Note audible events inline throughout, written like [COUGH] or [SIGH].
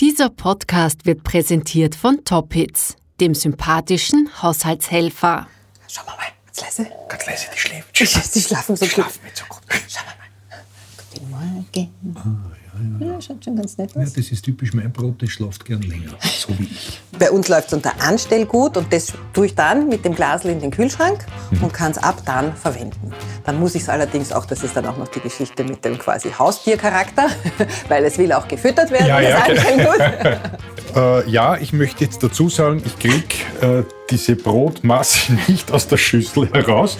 Dieser Podcast wird präsentiert von Top Hits, dem sympathischen Haushaltshelfer. Schau mal, ganz leise. Ganz leise, die schläft. Die, schlafen so Die gut. schlafen nicht so gut. Schau mal. Guten Morgen. Ja, schaut schon ganz nett Ja, aus. das ist typisch mein Brot, das schlaft gern länger. So wie ich. Bei uns läuft es unter Anstellgut und das tue ich dann mit dem Glasl in den Kühlschrank und kann es ab dann verwenden. Dann muss ich es allerdings auch, das ist dann auch noch die Geschichte mit dem quasi Haustiercharakter, [LAUGHS] weil es will auch gefüttert werden, Ja, das ja, genau. Anstellgut. [LAUGHS] Äh, ja, ich möchte jetzt dazu sagen, ich krieg äh, diese Brotmasse [LAUGHS] nicht aus der Schüssel heraus.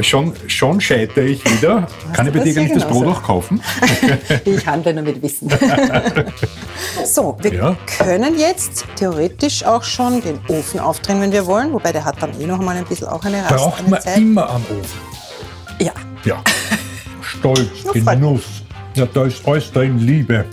Schon, schon scheitere ich wieder. Kann ich bei dir gar nicht das. Brot auch kaufen? [LAUGHS] Ich handle nur mit Wissen. [LAUGHS] so, wir Ja. können jetzt theoretisch auch schon den Ofen aufdrehen, wenn wir wollen, wobei der hat dann eh noch mal ein bisschen auch eine Rast. Braucht eine man Zeit. immer am Ofen. Ja, Ja. Stolz. Genuss. Ja, da ist alles drin, Liebe.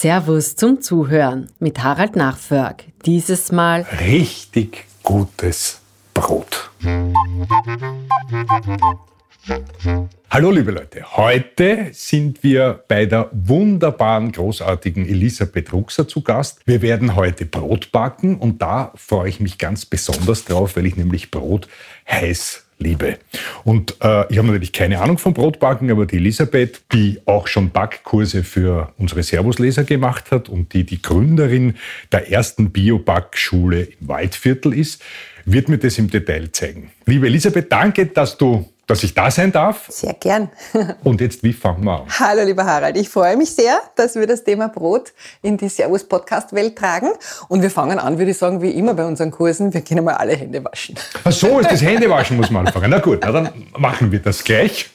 Servus zum Zuhören mit Harald Nachförg. Dieses Mal Richtig gutes Brot. Hallo liebe Leute, heute sind wir bei der wunderbaren, großartigen Elisabeth Ruxer zu Gast. Wir werden heute Brot backen und da freue ich mich ganz besonders drauf, weil ich nämlich Brot heiß liebe. Und äh, ich habe natürlich keine Ahnung vom Brotbacken, aber die Elisabeth, die auch schon Backkurse für unsere Servusleser gemacht hat und die die Gründerin der ersten Bio-Backschule im Waldviertel ist, wird mir das im Detail zeigen. Liebe Elisabeth, danke, dass du dass ich da sein darf. sehr gern. [LAUGHS] Und jetzt, wie fangen wir an? Hallo, lieber Harald. Ich freue mich sehr, dass wir das Thema Brot in die Servus-Podcast-Welt tragen. Und wir fangen an, würde ich sagen, wie immer bei unseren Kursen. Wir gehen einmal alle Hände waschen. Ach so, ist das Händewaschen muss man anfangen. Na gut, na dann machen wir das gleich.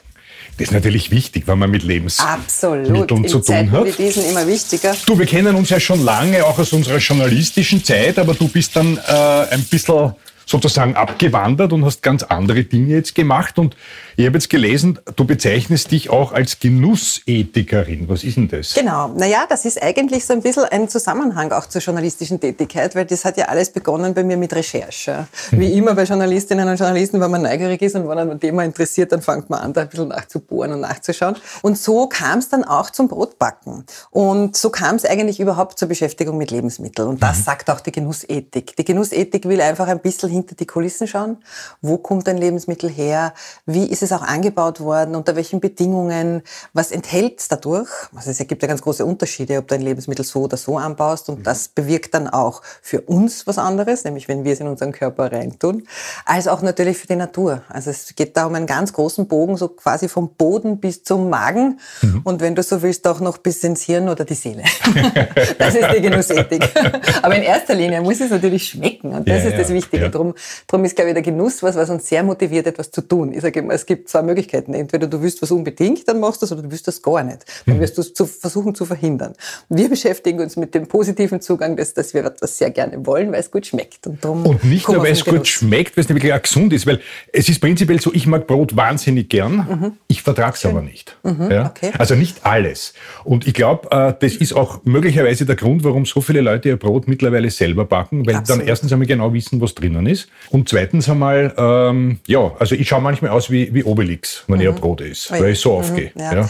Das ist natürlich wichtig, wenn man mit Absolut. Lebensmitteln In zu tun Zeiten hat. diesen immer wichtiger. Du, wir kennen uns ja schon lange, auch aus unserer journalistischen Zeit, aber du bist dann äh, ein bisschen sozusagen abgewandert und hast ganz andere Dinge jetzt gemacht. Und ich habe jetzt gelesen, du bezeichnest dich auch als Genussethikerin. Was ist denn das? Genau. Naja, das ist eigentlich so ein bisschen ein Zusammenhang auch zur journalistischen Tätigkeit, weil das hat ja alles begonnen bei mir mit Recherche. Wie immer bei Journalistinnen und Journalisten, wenn man neugierig ist und wenn man ein Thema interessiert, dann fängt man an, da ein bisschen nachzubohren und nachzuschauen. Und so kam es dann auch zum Brotbacken. Und so kam es eigentlich überhaupt zur Beschäftigung mit Lebensmitteln. Und das sagt auch die Genussethik. Die Genussethik will einfach ein bisschen hinter die Kulissen schauen. Wo kommt ein Lebensmittel her? Wie ist es auch angebaut worden? Unter welchen Bedingungen? Was enthält es dadurch? Also es gibt ja ganz große Unterschiede, ob du ein Lebensmittel so oder so anbaust. Und das bewirkt dann auch für uns was anderes, nämlich wenn wir es in unseren Körper reintun, als auch natürlich für die Natur. Also es geht da um einen ganz großen Bogen, so quasi vom Boden bis zum Magen. Und wenn du so willst, auch noch bis ins Hirn oder die Seele. [LAUGHS] das ist die Genussethik. [LAUGHS] Aber in erster Linie muss es natürlich schmecken. Und das Ja, ist das Wichtige. ja. Drum, drum ist, glaube ich, der Genuss was, was uns sehr motiviert, etwas zu tun. Ich sage immer, es gibt zwei Möglichkeiten. Entweder du willst was unbedingt, dann machst du es, oder du willst das gar nicht. Dann wirst du es zu, versuchen zu verhindern. Wir beschäftigen uns mit dem positiven Zugang, dass, dass wir etwas sehr gerne wollen, weil es gut schmeckt. Und, Und nicht nur, weil es gut schmeckt, weil es nämlich auch gesund ist. Weil es ist prinzipiell so, ich mag Brot wahnsinnig gern, ich vertrage es aber nicht. ja? Mhm. okay. Also nicht alles. Und ich glaube, äh, das ist auch möglicherweise der Grund, warum so viele Leute ihr Brot mittlerweile selber backen, weil sie Absolut. dann erstens einmal genau wissen, was drinnen ist. Und zweitens einmal, ähm, ja, also ich schaue manchmal aus wie, wie Obelix, wenn ich ein Brot esse, weil ich so aufgehe. Mhm. Ja. Ja.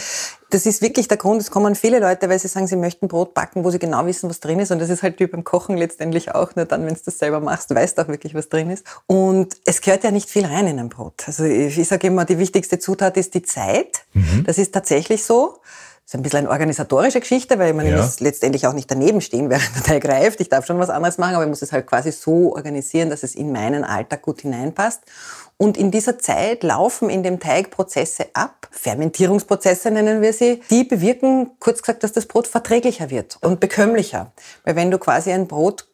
Das ist wirklich der Grund. Es kommen viele Leute, weil sie sagen, sie möchten Brot backen, wo sie genau wissen, was drin ist. Und das ist halt wie beim Kochen letztendlich auch. Nur dann, wenn du das selber machst, weißt du auch wirklich, was drin ist. Und es gehört ja nicht viel rein in ein Brot. Also ich, ich sage immer, die wichtigste Zutat ist die Zeit. Mhm. Das ist tatsächlich so. Das ist ein bisschen eine organisatorische Geschichte, weil man Ja. muss letztendlich auch nicht daneben stehen, [LAUGHS] während der Teig reift. Ich darf schon was anderes machen, aber ich muss es halt quasi so organisieren, dass es in meinen Alltag gut hineinpasst. Und in dieser Zeit laufen in dem Teig Prozesse ab, Fermentierungsprozesse nennen wir sie, die bewirken, kurz gesagt, dass das Brot verträglicher wird und bekömmlicher. Weil wenn du quasi ein Brot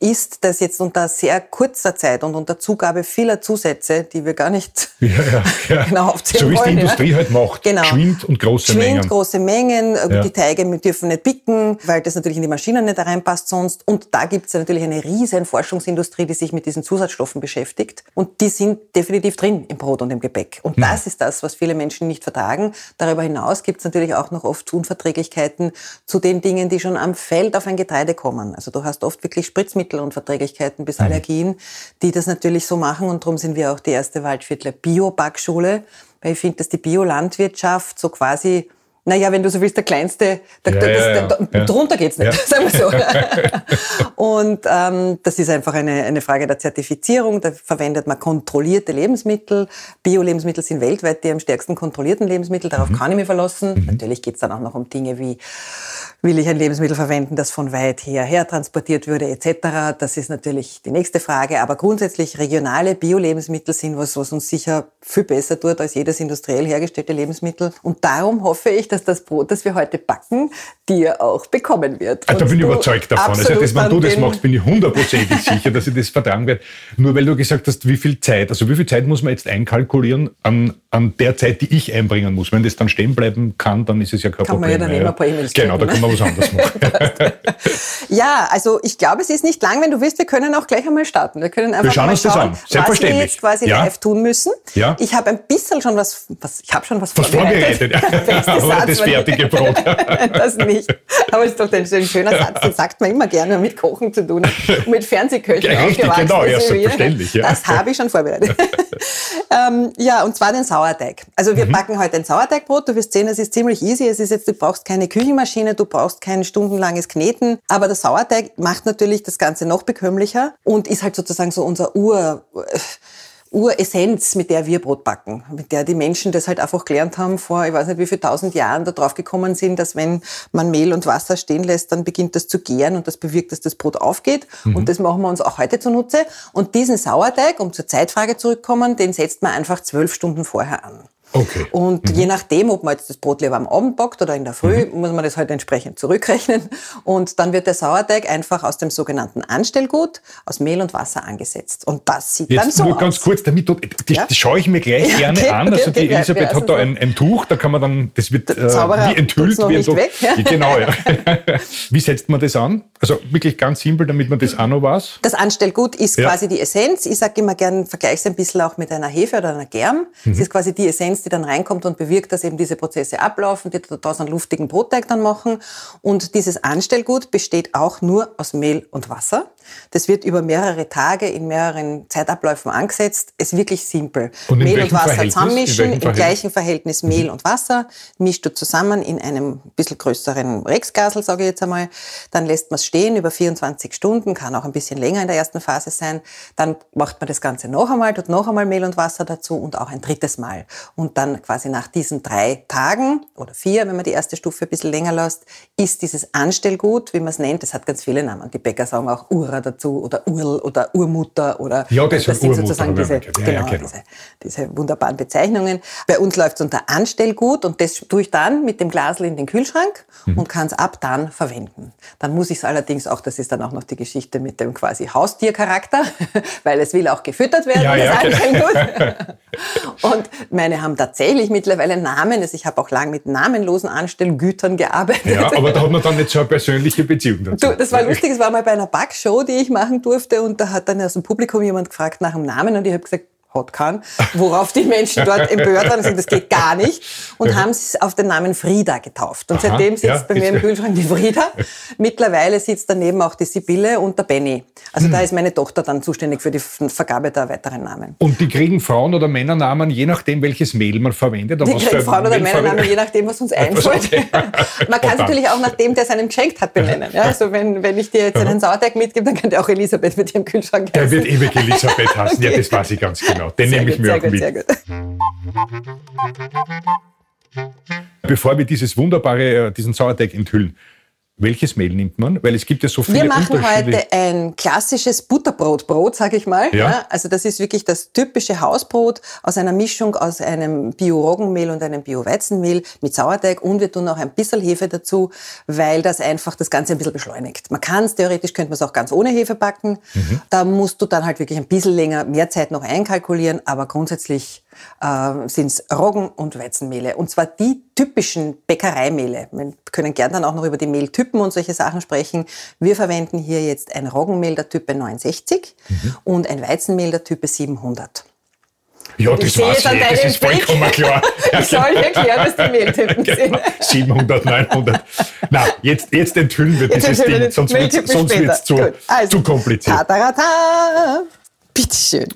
isst, das jetzt unter sehr kurzer Zeit und unter Zugabe vieler Zusätze, die wir gar nicht [LAUGHS] Ja, ja, ja. [LAUGHS] genau aufzählen So wie es die. Industrie halt macht. Genau. Geschwind und große Geschwind, Mengen. große Mengen. Ja. Die Teige dürfen nicht bicken, weil das natürlich in die Maschinen nicht reinpasst sonst. Und da gibt es natürlich eine riesen Forschungsindustrie, die sich mit diesen Zusatzstoffen beschäftigt. Und die sind definitiv drin im Brot und im Gebäck. Und das ist das, was viele Menschen nicht vertragen. Darüber hinaus gibt es natürlich auch noch oft Unverträglichkeiten zu den Dingen, die schon am Feld auf ein Getreide kommen. Also du hast oft wirklich Spritzmittelunverträglichkeiten bis Allergien, die das natürlich so machen. Und darum sind wir auch die erste Waldviertler Bio-Backschule, weil ich finde, dass die Biolandwirtschaft so quasi naja, wenn du so willst, der kleinste, der, Ja, der, ja, das, ja. der, Ja. drunter geht's nicht, [LAUGHS] sagen wir so. [LAUGHS] Und ähm, das ist einfach eine, eine Frage der Zertifizierung. Da verwendet man kontrollierte Lebensmittel. Bio-Lebensmittel sind weltweit die am stärksten kontrollierten Lebensmittel. Darauf Mhm. kann ich mich verlassen. Natürlich geht's dann auch noch um Dinge wie, will ich ein Lebensmittel verwenden, das von weit her her transportiert würde, etc. Das ist natürlich die nächste Frage. Aber grundsätzlich regionale Bio-Lebensmittel sind was, was uns sicher viel besser tut als jedes industriell hergestellte Lebensmittel. Und darum hoffe ich, dass das Brot, das wir heute backen, dir auch bekommen wird. Also da bin ich überzeugt davon. Also absolut das, wenn du das machst, bin ich hundertprozentig [LAUGHS] sicher, dass ich das vertragen werde. Nur weil du gesagt hast, wie viel Zeit, also wie viel Zeit muss man jetzt einkalkulieren an, an der Zeit, die ich einbringen muss. Wenn das dann stehen bleiben kann, dann ist es ja kein Kann man ja Problem. dann immer ein paar E-Mails Genau, da kann man was anderes machen. [LAUGHS] Ja, also ich glaube, es ist nicht lang. Wenn du willst, wir können auch gleich einmal starten. Wir können einfach schauen mal uns das schauen, an. was wir jetzt quasi Ja. live tun müssen. Ja. Ich habe ein bisschen schon was, was ich habe schon was, Was vorbereitet. [LAUGHS] Beste Aber Satz, das fertige Brot. [LAUGHS] das nicht. Aber es ist doch ein, schöner [LAUGHS] Satz, den sagt man immer gerne, mit Kochen zu tun. Und mit Fernsehköchen Ja, richtig, aufgewachsen genau, ja, selbstverständlich, ja. Das habe ich schon vorbereitet. [LAUGHS] ähm, ja, und zwar den Sauerteig. Also Mhm. wir backen heute ein Sauerteigbrot. Du wirst sehen, es ist ziemlich easy. Es ist jetzt, du brauchst keine Küchenmaschine, du brauchst kein stundenlanges Kneten. Aber der Sauerteig macht natürlich das Ganze noch bekömmlicher und ist halt sozusagen so unser Ur... Uressenz, mit der wir Brot backen, mit der die Menschen das halt einfach gelernt haben vor, ich weiß nicht wie viel tausend Jahren, da drauf gekommen sind, dass wenn man Mehl und Wasser stehen lässt, dann beginnt das zu gären und das bewirkt, dass das Brot aufgeht. Und das machen wir uns auch heute zunutze. Und diesen Sauerteig, um zur Zeitfrage zurückkommen, den setzt man einfach zwölf Stunden vorher an. Okay. Und je nachdem, ob man jetzt das Brot lieber am Abend backt oder in der Früh, muss man das halt entsprechend zurückrechnen. Und dann wird der Sauerteig einfach aus dem sogenannten Anstellgut aus Mehl und Wasser angesetzt. Und das sieht dann Jetzt so nur ganz aus. kurz, damit du, das, Ja? das schaue ich mir gleich [LAUGHS] Ja, gerne okay, an. okay, Also die okay, Elisabeth hat da ein, ein Tuch, da kann man dann, das wird äh, wie enthüllt. nicht so, weg, ja? Genau, ja. [LAUGHS] wie setzt man das an? Also wirklich ganz simpel, damit man das auch noch weiß. Das Anstellgut ist quasi die Essenz. Ich sage immer gern, vergleiche es ein bisschen auch mit einer Hefe oder einer Germ. Es ist quasi die Essenz, die dann reinkommt und bewirkt, dass eben diese Prozesse ablaufen, die daraus einen luftigen Brotteig dann machen. Und dieses Anstellgut besteht auch nur aus Mehl und Wasser. Das wird über mehrere Tage in mehreren Zeitabläufen angesetzt. Ist wirklich simpel. Und Mehl und Wasser Verhältnis? Zusammenmischen, im gleichen Verhältnis Mehl und Wasser, mischt du zusammen in einem bisschen größeren Rexgasel, sage ich jetzt einmal. Dann lässt man es stehen über 24 Stunden, kann auch ein bisschen länger in der ersten Phase sein. Dann macht man das Ganze noch einmal, tut noch einmal Mehl und Wasser dazu und auch ein drittes Mal. Und dann quasi nach diesen drei Tagen oder vier, wenn man die erste Stufe ein bisschen länger lässt, ist dieses Anstellgut, wie man es nennt, das hat ganz viele Namen. Die Bäcker sagen auch Ura dazu oder Url oder Urmutter oder Ja, das und ist sind Urmutter, sozusagen diese, mal gehört. Ja, ja, genau, genau. diese diese wunderbaren Bezeichnungen. Bei uns läuft es unter Anstellgut und das tue ich dann mit dem Glasl in den Kühlschrank Mhm. und kann es ab dann verwenden. Dann muss ich es allerdings auch, das ist dann auch noch die Geschichte mit dem quasi Haustiercharakter, [LAUGHS] weil es will auch gefüttert werden, Ja, das ja, genau. [LAUGHS] Und meine haben tatsächlich mittlerweile Namen. Also ich habe auch lang mit namenlosen Anstellgütern gearbeitet. Ja, aber da hat man dann nicht so eine persönliche Beziehung dazu. Du, das war lustig, es war mal bei einer Backshow, die ich machen durfte und da hat dann aus dem Publikum jemand gefragt nach dem Namen und ich habe gesagt, hat keinen, worauf die Menschen dort empört waren und gesagt, das geht gar nicht und haben es auf den Namen Frieda getauft. Und Aha, seitdem sitzt ja, bei mir im Kühlschrank die Frieda. Mittlerweile sitzt daneben auch die Sibylle und der Benny. Also Hm. da ist meine Tochter dann zuständig für die Vergabe der weiteren Namen. Und die kriegen Frauen- oder Männernamen, je nachdem, welches Mehl man verwendet. Die kriegen Frauen oder Männernamen, je nachdem, was uns [LAUGHS] einfällt. okay. Man kann es natürlich auch nach dem, der es einem geschenkt hat, benennen. Ja, also wenn, wenn ich dir jetzt einen Sauerteig mitgebe, dann kann der auch Elisabeth mit ihrem Kühlschrank Der heißen. wird ewig Elisabeth heißen. Ja, [LAUGHS] das weiß ich ganz genau. Den Sehr nehme ich gut, mir sehr auch gut, mit. Bevor wir dieses wunderbare, äh, diesen Sauerteig enthüllen, welches Mehl nimmt man? Weil es gibt ja so viele Wir machen heute ein klassisches Butterbrotbrot, sage ich mal. Ja. Also das ist wirklich das typische Hausbrot aus einer Mischung aus einem Bio-Roggenmehl und einem Bio-Weizenmehl mit Sauerteig und wir tun auch ein bisschen Hefe dazu, weil das einfach das Ganze ein bisschen beschleunigt. Man kann es, theoretisch könnte man es auch ganz ohne Hefe backen. Mhm. Da musst du dann halt wirklich ein bisschen länger, mehr Zeit noch einkalkulieren, aber grundsätzlich äh, sind es Roggen- und Weizenmehle. Und zwar die typischen Bäckereimehle. Wir können gern dann auch noch über die Mehltypen und solche Sachen sprechen. Wir verwenden hier jetzt ein Roggenmehl der Type 69 Mhm. und ein Weizenmehl der Type 700. Ja, Ich das sehe weiß es ich, das ist vollkommen Blick. klar. Ja, [LAUGHS] Ich soll dir erklären, was die Mehltypen [LAUGHS] genau. sind. 700, 900. Na, jetzt, jetzt enthüllen wir dieses enthüllen Ding, sonst wird wird's zu, also, zu kompliziert. Tatarata. Bitteschön.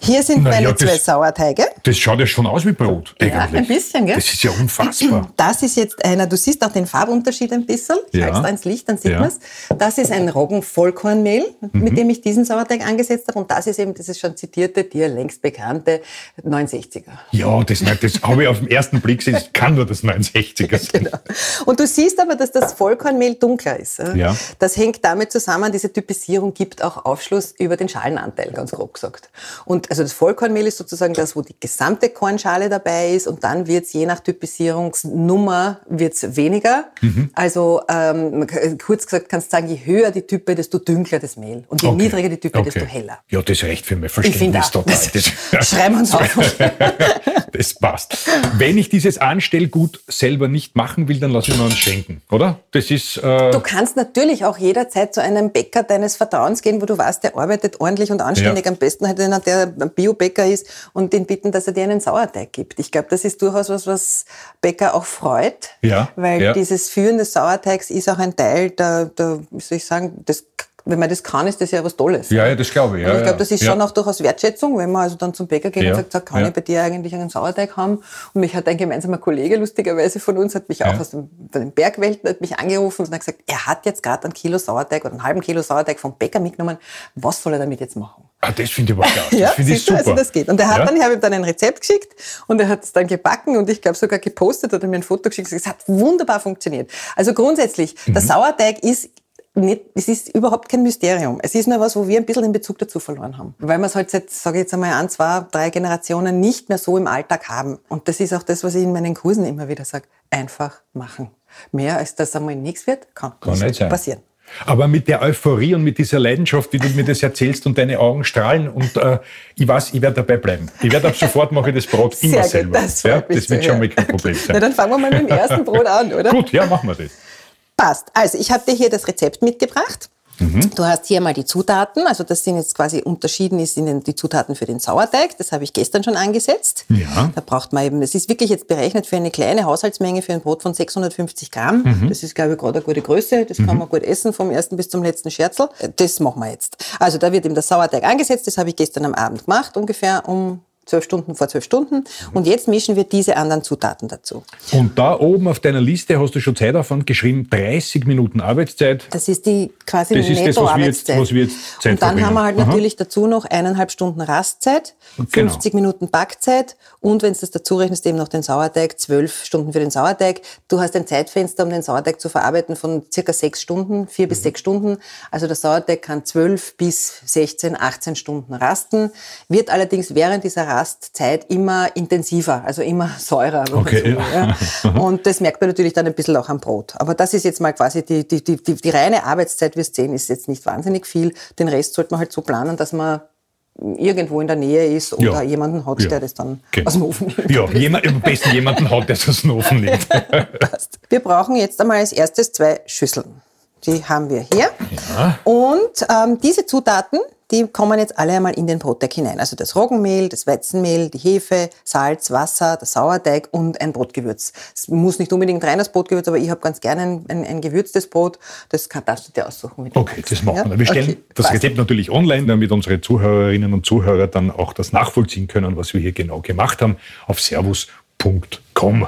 Hier sind Na meine ja, das- zwei Sauerteige. Das schaut ja schon aus wie Brot. Ja, eigentlich. ein bisschen, gell? Das ist ja unfassbar. [CLEARS THROAT] Das ist jetzt einer, du siehst auch den Farbunterschied ein bisschen. Ich Ja. halte es da ins Licht, dann sieht Ja. Mhm. man es. Das ist ein Roggenvollkornmehl, mit dem ich diesen Sauerteig angesetzt habe. Und das ist eben dieses schon zitierte, dir längst bekannte 69er. Ja, das, das habe ich auf den ersten Blick gesehen. Das kann nur das 69er [LAUGHS] sein. Genau. Und du siehst aber, dass das Vollkornmehl dunkler ist. Ja. Das hängt damit zusammen, diese Typisierung gibt auch Aufschluss über den Schalenanteil, ganz grob gesagt. Und also das Vollkornmehl ist sozusagen das, wo die gesamte Kornschale dabei ist und dann wird es je nach Typisierungsnummer wird's weniger. Mhm. Also ähm, kurz gesagt kannst du sagen, je höher die Type, desto dunkler das Mehl. Und je Okay. niedriger die Type, Okay. desto heller. Ja, das reicht für mein Verständnis total. Das, [LAUGHS] schreiben wir uns auf. [LAUGHS] Das passt. Wenn ich dieses Anstellgut selber nicht machen will, dann lasse ich mir uns schenken, oder? Das ist. Äh, Du kannst natürlich auch jederzeit zu einem Bäcker deines Vertrauens gehen, wo du weißt, der arbeitet ordentlich und anständig. Ja. Am besten halt einer, der Biobäcker ist und den bitten, dass er dir einen Sauerteig gibt. Ich glaube, das ist durchaus was, was Bäcker auch freut. Ja, Weil ja. dieses Führen des Sauerteigs ist auch ein Teil der, der wie soll ich sagen, das, wenn man das kann, ist das ja was Tolles. ja, ja, das glaube ich. Ja, Also ich glaube, das ist ja. schon auch durchaus Wertschätzung, wenn man also dann zum Bäcker geht und sagt, sag, kann ich bei dir eigentlich einen Sauerteig haben? Und mich hat ein gemeinsamer Kollege lustigerweise von uns, hat mich auch aus dem, den Bergwelten, hat mich angerufen und hat gesagt, er hat jetzt gerade ein Kilo Sauerteig oder einen halben Kilo Sauerteig vom Bäcker mitgenommen. Was soll er damit jetzt machen? Ah, das finde ich aber [LAUGHS] klasse. Ja, das finde ich du, super. also das geht. Und er hat dann, ich habe ihm dann ein Rezept geschickt und er hat es dann gebacken und ich glaube sogar gepostet oder mir ein Foto geschickt. Es hat wunderbar funktioniert. Also grundsätzlich, der Mhm. Sauerteig ist nicht, es ist überhaupt kein Mysterium. Es ist nur was, wo wir ein bisschen den Bezug dazu verloren haben. Weil wir es halt seit, sage ich jetzt einmal, ein, zwei, drei Generationen nicht mehr so im Alltag haben. Und das ist auch das, was ich in meinen Kursen immer wieder sage. Einfach machen. Mehr als das einmal nichts wird, kann, Kann nicht sein. passieren. Aber mit der Euphorie und mit dieser Leidenschaft, wie du mir das erzählst und deine Augen strahlen und äh, ich weiß, ich werde dabei bleiben. Ich werde ab sofort mache ich das Brot immer Sehr gut, selber. das ja, das wird schon mal kein Problem Na, sein. dann fangen wir mal mit dem ersten Brot an, oder? Gut, ja, machen wir das. Passt. Also ich habe dir hier das Rezept mitgebracht. Mhm. Du hast hier mal die Zutaten, also das sind jetzt quasi unterschieden ist in den, die Zutaten für den Sauerteig. Das habe ich gestern schon angesetzt. Ja. Da braucht man eben, das ist wirklich jetzt berechnet für eine kleine Haushaltsmenge für ein Brot von 650 Gramm. Mhm. Das ist, glaube ich, gerade eine gute Größe. Das kann man gut essen vom ersten bis zum letzten Scherzel. Das machen wir jetzt. Also da wird eben der Sauerteig angesetzt. Das habe ich gestern am Abend gemacht, ungefähr um zwölf Stunden vor zwölf Stunden. Und jetzt mischen wir diese anderen Zutaten dazu. Und da oben auf deiner Liste hast du schon Zeitaufwand geschrieben, 30 Minuten Arbeitszeit. Das ist die quasi Das ist das, was wir jetzt- was wir jetzt Zeit Und dann verbringen. haben wir halt Aha. natürlich dazu noch eineinhalb Stunden Rastzeit, Genau. 50 Minuten Backzeit und wenn du das dazu rechnest, eben noch den Sauerteig, zwölf Stunden für den Sauerteig. Du hast ein Zeitfenster, um den Sauerteig zu verarbeiten von circa sechs Stunden, vier Mhm. bis sechs Stunden. Also der Sauerteig kann zwölf bis 16, 18 Stunden rasten, wird allerdings während dieser Rastzeit immer intensiver, also immer [LAUGHS] säurer. Okay, so ja. ja. Und das merkt man natürlich dann ein bisschen auch am Brot. Aber das ist jetzt mal quasi die, die, die, die, die reine Arbeitszeit, wirst sehen, ist jetzt nicht wahnsinnig viel. Den Rest sollte man halt so planen, dass man irgendwo in der Nähe ist oder Ja. jemanden hat, Ja. der das dann Genau. aus dem Ofen nimmt. Ja, jemand, am besten jemanden hat, der es aus dem Ofen nimmt. [LAUGHS] Passt. Wir brauchen jetzt einmal als erstes zwei Schüsseln. Die haben wir hier. Und ähm, diese Zutaten, die kommen jetzt alle einmal in den Brotteig hinein. Also das Roggenmehl, das Weizenmehl, die Hefe, Salz, Wasser, der Sauerteig und ein Brotgewürz. Es muss nicht unbedingt rein das Brotgewürz, aber ich habe ganz gerne ein, ein, ein gewürztes Brot. Das kann, darfst du dir aussuchen. du Okay, das machen Ja? wir. Wir stellen Okay, das. Rezept natürlich online, damit unsere Zuhörerinnen und Zuhörer dann auch das nachvollziehen können, was wir hier genau gemacht haben, auf servus.com.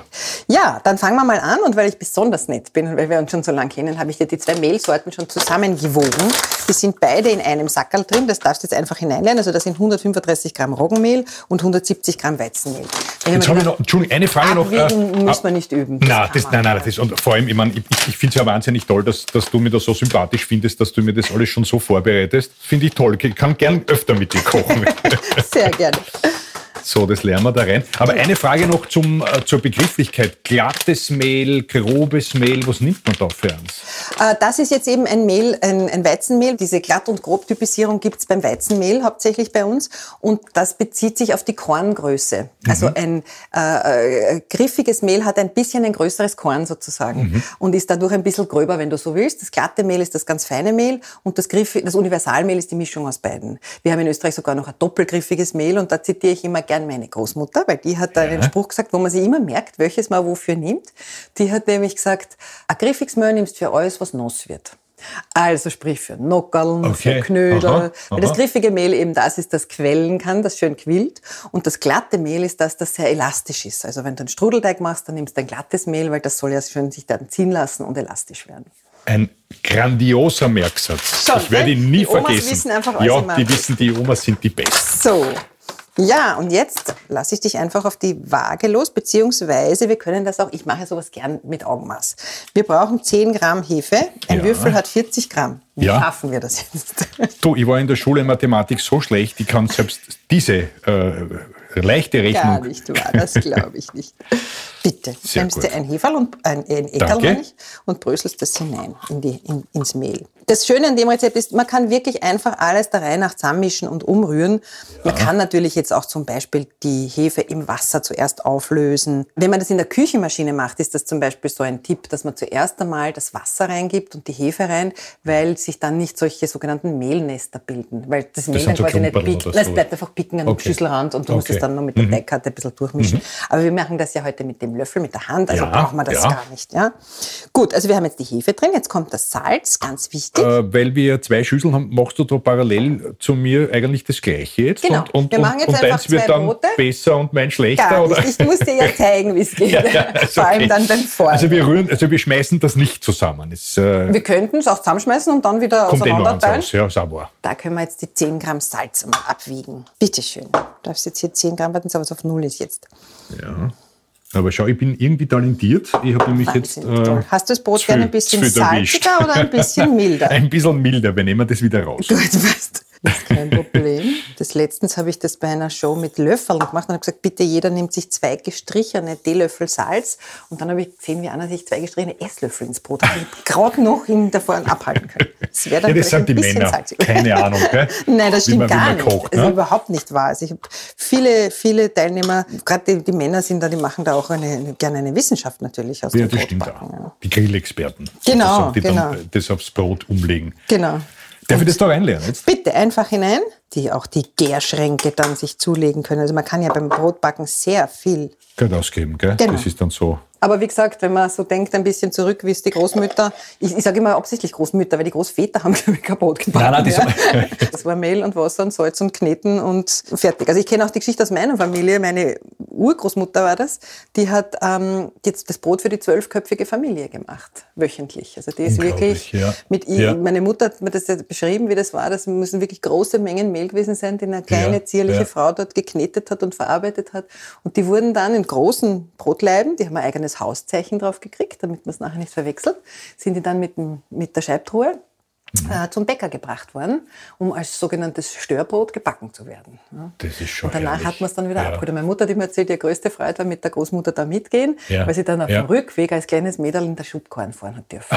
Ja, dann fangen wir mal an. Und weil ich besonders nett bin und weil wir uns schon so lange kennen, habe ich dir die zwei Mehlsorten schon zusammengewogen. Die sind beide in einem Sackerl drin. Das darfst du jetzt einfach hineinlernen. Also da sind 135 Gramm Roggenmehl und 170 Gramm Weizenmehl. Jetzt hab habe ich noch, Entschuldigung, eine Frage noch. Abwiegen muss man nicht üben. Das Nein, kann das, nein, nein, das, und vor allem, ich, mein, ich, ich finde es ja wahnsinnig toll, dass, dass du mir das so sympathisch findest, dass du mir das alles schon so vorbereitest. Finde ich toll. Ich kann gern öfter mit dir kochen. [LAUGHS] Sehr gerne. So, das lernen wir da rein. Aber eine Frage noch zum, äh, zur Begrifflichkeit. Glattes Mehl, grobes Mehl, was nimmt man da für eins? Äh, Das ist jetzt eben ein Mehl, ein, ein Weizenmehl. Diese Glatt- und Grobtypisierung gibt es beim Weizenmehl hauptsächlich bei uns. Und das bezieht sich auf die Korngröße. Also ein äh, äh, griffiges Mehl hat ein bisschen ein größeres Korn sozusagen und ist dadurch ein bisschen gröber, wenn du so willst. Das glatte Mehl ist das ganz feine Mehl und das, Griff, das Universalmehl ist die Mischung aus beiden. Wir haben in Österreich sogar noch ein doppelgriffiges Mehl und da zitiere ich immer gern meine Großmutter, weil die hat da einen Spruch gesagt, wo man sich immer merkt, welches man wofür nimmt. Die hat nämlich gesagt, ein griffiges Mehl nimmst für alles, was nass wird. Also sprich für Nockerln, Okay. für Knödel. Aha, Weil das aha. griffige Mehl eben das ist, das quellen kann, das schön quillt. Und das glatte Mehl ist das, das sehr elastisch ist. Also wenn du einen Strudelteig machst, dann nimmst du ein glattes Mehl, weil das soll ja schön sich dann ziehen lassen und elastisch werden. Ein grandioser Merksatz. Schon, ich werde ihn nie Die Omas vergessen. wissen einfach, was ja, die wissen, die Omas sind die Besten. So. Ja, und jetzt lasse ich dich einfach auf die Waage los, beziehungsweise wir können das auch, ich mache sowas gern mit Augenmaß. Wir brauchen 10 Gramm Hefe, ein Ja. Würfel hat 40 Gramm. Wie Ja. schaffen wir das jetzt? Du, ich war in der Schule in Mathematik so schlecht, ich kann selbst diese äh, leichte Gar Rechnung. nicht wahr, das glaube ich nicht. [LAUGHS] Bitte, Sehr nimmst dir ein Heferl und ein, ein Eckerl und bröselst das hinein in die, in, ins Mehl. Das Schöne an dem Rezept ist, man kann wirklich einfach alles der Reihe nach zusammenmischen und umrühren. Man kann natürlich jetzt auch zum Beispiel die Hefe im Wasser zuerst auflösen. Wenn man das in der Küchenmaschine macht, ist das zum Beispiel so ein Tipp, dass man zuerst einmal das Wasser reingibt und die Hefe rein, weil sich dann nicht solche sogenannten Mehlnester bilden. Weil das Mehl sind dann so quasi nicht Klumperl pickt. oder Nein, Es so. bleibt einfach picken an dem Okay. Schüsselrand und du musst es Okay. Dann nur mit der Teigkarte ein bisschen durchmischen. Aber wir machen das ja heute mit dem Löffel, mit der Hand, also Ja, brauchen wir das ja. gar nicht. Ja? Gut, also wir haben jetzt die Hefe drin, jetzt kommt das Salz, ganz wichtig. Äh, weil wir zwei Schüsseln haben, machst du da parallel zu mir eigentlich das Gleiche jetzt? Genau. Und, und, Wir machen jetzt und, und einfach deins wird dann Brote. besser und mein schlechter? Gar oder? nicht. Ich muss dir ja zeigen, wie es [LAUGHS] geht. Ja, ja, Vor allem okay. dann beim Vorhinein. Also wir rühren, also wir schmeißen das nicht zusammen. Es äh, wir könnten es auch zusammenschmeißen und dann wieder eh auseinanderteilen. Aus, ja, wahr. Da können wir jetzt die 10 Gramm Salz einmal abwiegen. Bitte schön. Du darfst jetzt hier 10 Gramm warten, aber es auf Null ist jetzt. Ja. Aber schau, ich bin irgendwie talentiert. Ich habe nämlich jetzt. Wahnsinnig toll. Hast du das Brot gerne ein bisschen salziger oder ein bisschen [LAUGHS] milder? Ein bisschen milder, wir nehmen das wieder raus. Gut, [LAUGHS] weißt ist kein Problem. Das letztens habe ich das bei einer Show mit Löffeln gemacht und habe gesagt, bitte jeder nimmt sich zwei gestrichene Teelöffel Salz. Und dann habe ich gesehen, wie einer sich zwei gestrichene Esslöffel ins Brot hat. [LAUGHS] Gerade noch ihn davon abhalten können. Das wäre dann Ja, das sind die Männer. salzig. Keine Ahnung, gell? [LAUGHS] Nein, das stimmt man- gar nicht. kocht, also ne? überhaupt nicht wahr. Also ich habe viele, viele Teilnehmer, gerade die, die Männer sind da, die machen da auch eine, eine, gerne eine Wissenschaft natürlich aus Ja, dem das stimmt auch. ja. Die Grillexperten. Genau, sozusagen, die genau. dann das aufs Brot umlegen. Genau. Darf ich das da reinlernen jetzt? Bitte einfach hinein, die auch die Gärschränke dann sich zulegen können. Also man kann ja beim Brotbacken sehr viel. Geld ausgeben, gell? Genau. Das ist dann so. Aber wie gesagt, wenn man so denkt, ein bisschen zurück, wie es die Großmütter, ich, ich sage immer absichtlich Großmütter, weil die Großväter haben, glaube ich, kein Brot gebacken. Nein, nein, ja. [LAUGHS] das- war Mehl und Wasser und Salz und Kneten und fertig. Also ich kenne auch die Geschichte aus meiner Familie. Meine Urgroßmutter war das. Die hat ähm, jetzt das Brot für die zwölfköpfige Familie gemacht, wöchentlich. Also die ist wirklich ja. mit ihr, Ja. meine Mutter hat mir das ja beschrieben, wie das war. Das müssen wirklich große Mengen Mehl gewesen sein, die eine kleine, zierliche. Frau dort geknetet hat und verarbeitet hat. Und die wurden dann in großen Brotleiben, die haben ein eigenes Hauszeichen drauf gekriegt, damit man es nachher nicht verwechselt, sind die dann mit, mit der Scheibtruhe. Äh, zum Bäcker gebracht worden, um als sogenanntes Störbrot gebacken zu werden. Ja. Das ist schon Und danach herrlich. hat man es dann wieder Ja. abgeholt. Und Meine Mutter hat immer erzählt, ihre größte Freude war, mit der Großmutter da mitgehen, Ja. weil sie dann auf dem Rückweg als kleines Mädel in der Schubkorn fahren hat dürfen.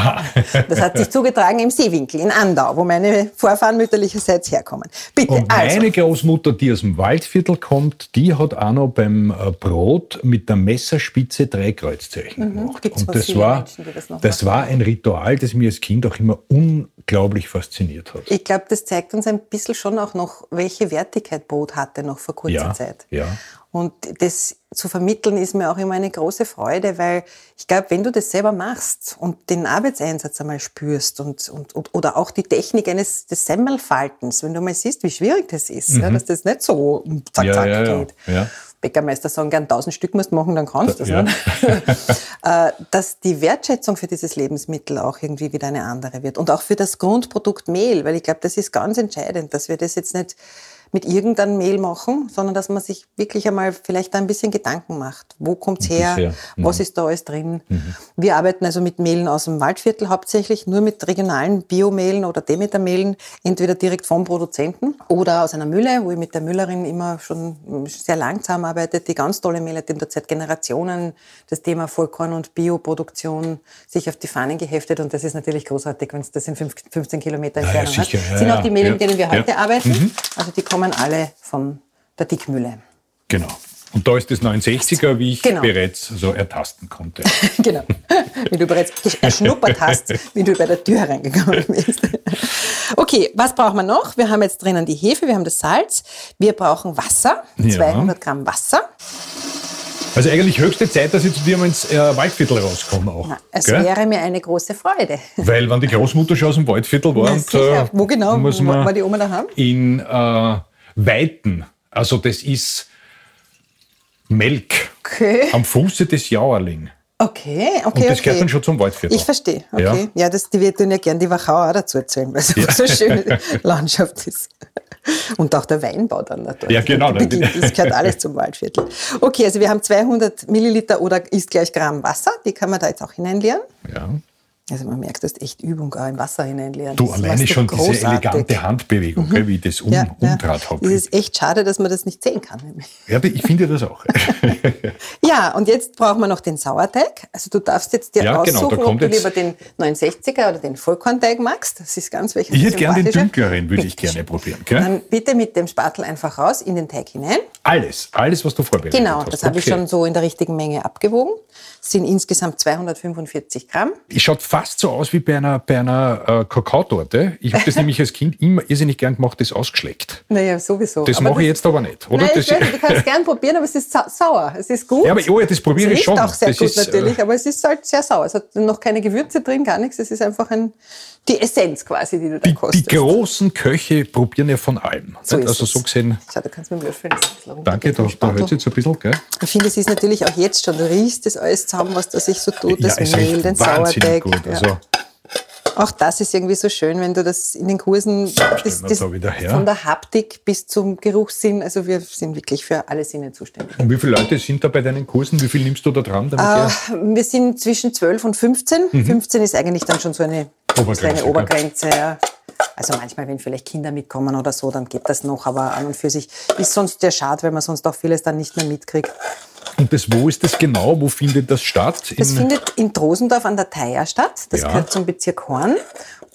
Das hat sich [LAUGHS] zugetragen im Seewinkel in Andau, wo meine Vorfahren mütterlicherseits herkommen. Bitte, Und also. meine Großmutter, die aus dem Waldviertel kommt, die hat auch noch beim äh, Brot mit der Messerspitze drei Kreuzzeichen gemacht. Mhm. Gibt's Und das war, Menschen, das das war ein Ritual, das mir als Kind auch immer unglaublich fasziniert hat. Ich glaube, das zeigt uns ein bisschen schon auch noch, welche Wertigkeit Brot hatte noch vor kurzer Ja, Zeit. ja. Und das zu vermitteln ist mir auch immer eine große Freude, weil ich glaube, wenn du das selber machst und den Arbeitseinsatz einmal spürst und, und, und oder auch die Technik eines des Semmelfaltens, wenn du mal siehst, wie schwierig das ist, ja, dass das nicht so zack, Mhm. Zack ja, geht. Bäckermeister sagen gern, tausend Stück musst du machen, dann kannst du das. Ja. Ne? [LAUGHS] Äh, dass die Wertschätzung für dieses Lebensmittel auch irgendwie wieder eine andere wird. Und auch für das Grundprodukt Mehl, weil ich glaube, das ist ganz entscheidend, dass wir das jetzt nicht mit irgendeinem Mehl machen, sondern dass man sich wirklich einmal vielleicht ein bisschen Gedanken macht. Wo kommt's her? her. Was ist da alles drin? Wir arbeiten also mit Mehlen aus dem Waldviertel hauptsächlich, nur mit regionalen Biomehlen oder Demetermehlen, entweder direkt vom Produzenten oder aus einer Mühle, wo ich mit der Müllerin immer schon sehr lang zusammenarbeite, die ganz tolle Mehle, die dort seit Generationen das Thema Vollkorn- und Bioproduktion sich auf die Fahnen geheftet und das ist natürlich großartig, wenn es das in fünf- 15 Kilometer ja, Entfernung hat. ja, sind auch ja, die Mehle, ja, mit denen wir ja. Mhm. heute arbeiten. Also die kommen alle von der Dickmühle. Genau. Und da ist das 69er, wie ich Genau. bereits so ertasten konnte. [LAUGHS] genau. Wie du bereits erschnuppert hast, wie du bei der Tür reingekommen bist. Okay, was brauchen wir noch? Wir haben jetzt drinnen die Hefe, wir haben das Salz, wir brauchen Wasser, Ja. 200 Gramm Wasser. Also eigentlich höchste Zeit, dass ich zu dir mal ins äh, Waldviertel rauskomme auch. Na, es gell? wäre mir eine große Freude. Weil wenn die Großmutter schon aus dem Waldviertel war, Na, und, äh, Wo genau? muss man war die Oma daheim? In äh, Weiten. Also das ist Melk Okay. am Fuße des Jauerling. Okay, okay, Und das okay. gehört dann schon zum Waldviertel. Ich verstehe, okay. Ja. Ja, das, die wir tun ja gern die Wachau auch dazu erzählen, weil es einfach so eine schöne [LAUGHS] Landschaft ist. Und auch der Weinbau dann natürlich. Ja, genau. Beginnt. Das gehört alles zum Waldviertel. Okay, also wir haben 200 Milliliter oder ist gleich Gramm Wasser. Die kann man da jetzt auch hineinleeren. Ja. Also man merkt, du hast echt Übung auch im Wasser hineinleeren. Du, Das alleine schon diese großartig. Mhm. elegante Handbewegung, gell, wie ich das um, Ja, ja. umdraht habe. Es ist echt schade, dass man das nicht sehen kann. Nämlich. Ja, ich finde das auch. [LAUGHS] Ja, und jetzt brauchen wir noch den Sauerteig. Also du darfst jetzt dir Ja, genau, aussuchen, kommt ob du lieber den 69er oder den Vollkornteig magst. Das ist ganz welches Ich hätte gerne den dunkleren, würde ich gerne probieren. Gell? Dann bitte mit dem Spatel einfach raus in den Teig hinein. Alles, alles, was du vorbereitet Genau, hast. das habe ich Okay. schon so in der richtigen Menge abgewogen. Das sind insgesamt 245 Gramm. Es schaut fast so aus wie bei einer, bei einer äh, Kakaotorte. Ich habe das [LAUGHS] nämlich als Kind immer irrsinnig gern gemacht, das ausgeschleckt. Naja, sowieso. Das Aber mache ich jetzt aber nicht. Oder? Nein, das, ich du kannst es gern probieren, aber es ist sa sauer. Es ist gut. ja, aber oh, ja, das probiere es ich schon. auch sehr das gut ist, äh, natürlich, aber es ist halt sehr sauer. Es hat noch keine Gewürze drin, gar nichts. Es ist einfach ein, die Essenz quasi, die du da Die, die kostest. großen Köche probieren ja von allem. So also es. so gesehen, Schau, du kannst mit dem Löffel das danke, da, da hört es jetzt ein bisschen, gell? Ich finde, es ist natürlich auch jetzt schon, du riechst das alles zusammen, was da sich so tut, das es Mehl, den Sauerteig. gut. Ja. Also, Auch das ist irgendwie so schön, wenn du das in den Kursen, das, das, da von der Haptik bis zum Geruchssinn, also wir sind wirklich für alle Sinne zuständig. und wie viele Leute sind da bei deinen Kursen? Wie viel nimmst du da dran? Ihr- Wir sind zwischen 12 und 15. 15 ist eigentlich dann schon so eine Mhm. Obergrenze, kleine gell? Obergrenze. Ja. Also manchmal, wenn vielleicht Kinder mitkommen oder so, dann geht das noch, aber an und für sich ist sonst sehr schade, weil man sonst auch vieles dann nicht mehr mitkriegt. Und das, wo ist das genau? Wo findet das statt? Das In- findet in Drosendorf an der Theier statt. Das Ja. gehört zum Bezirk Horn.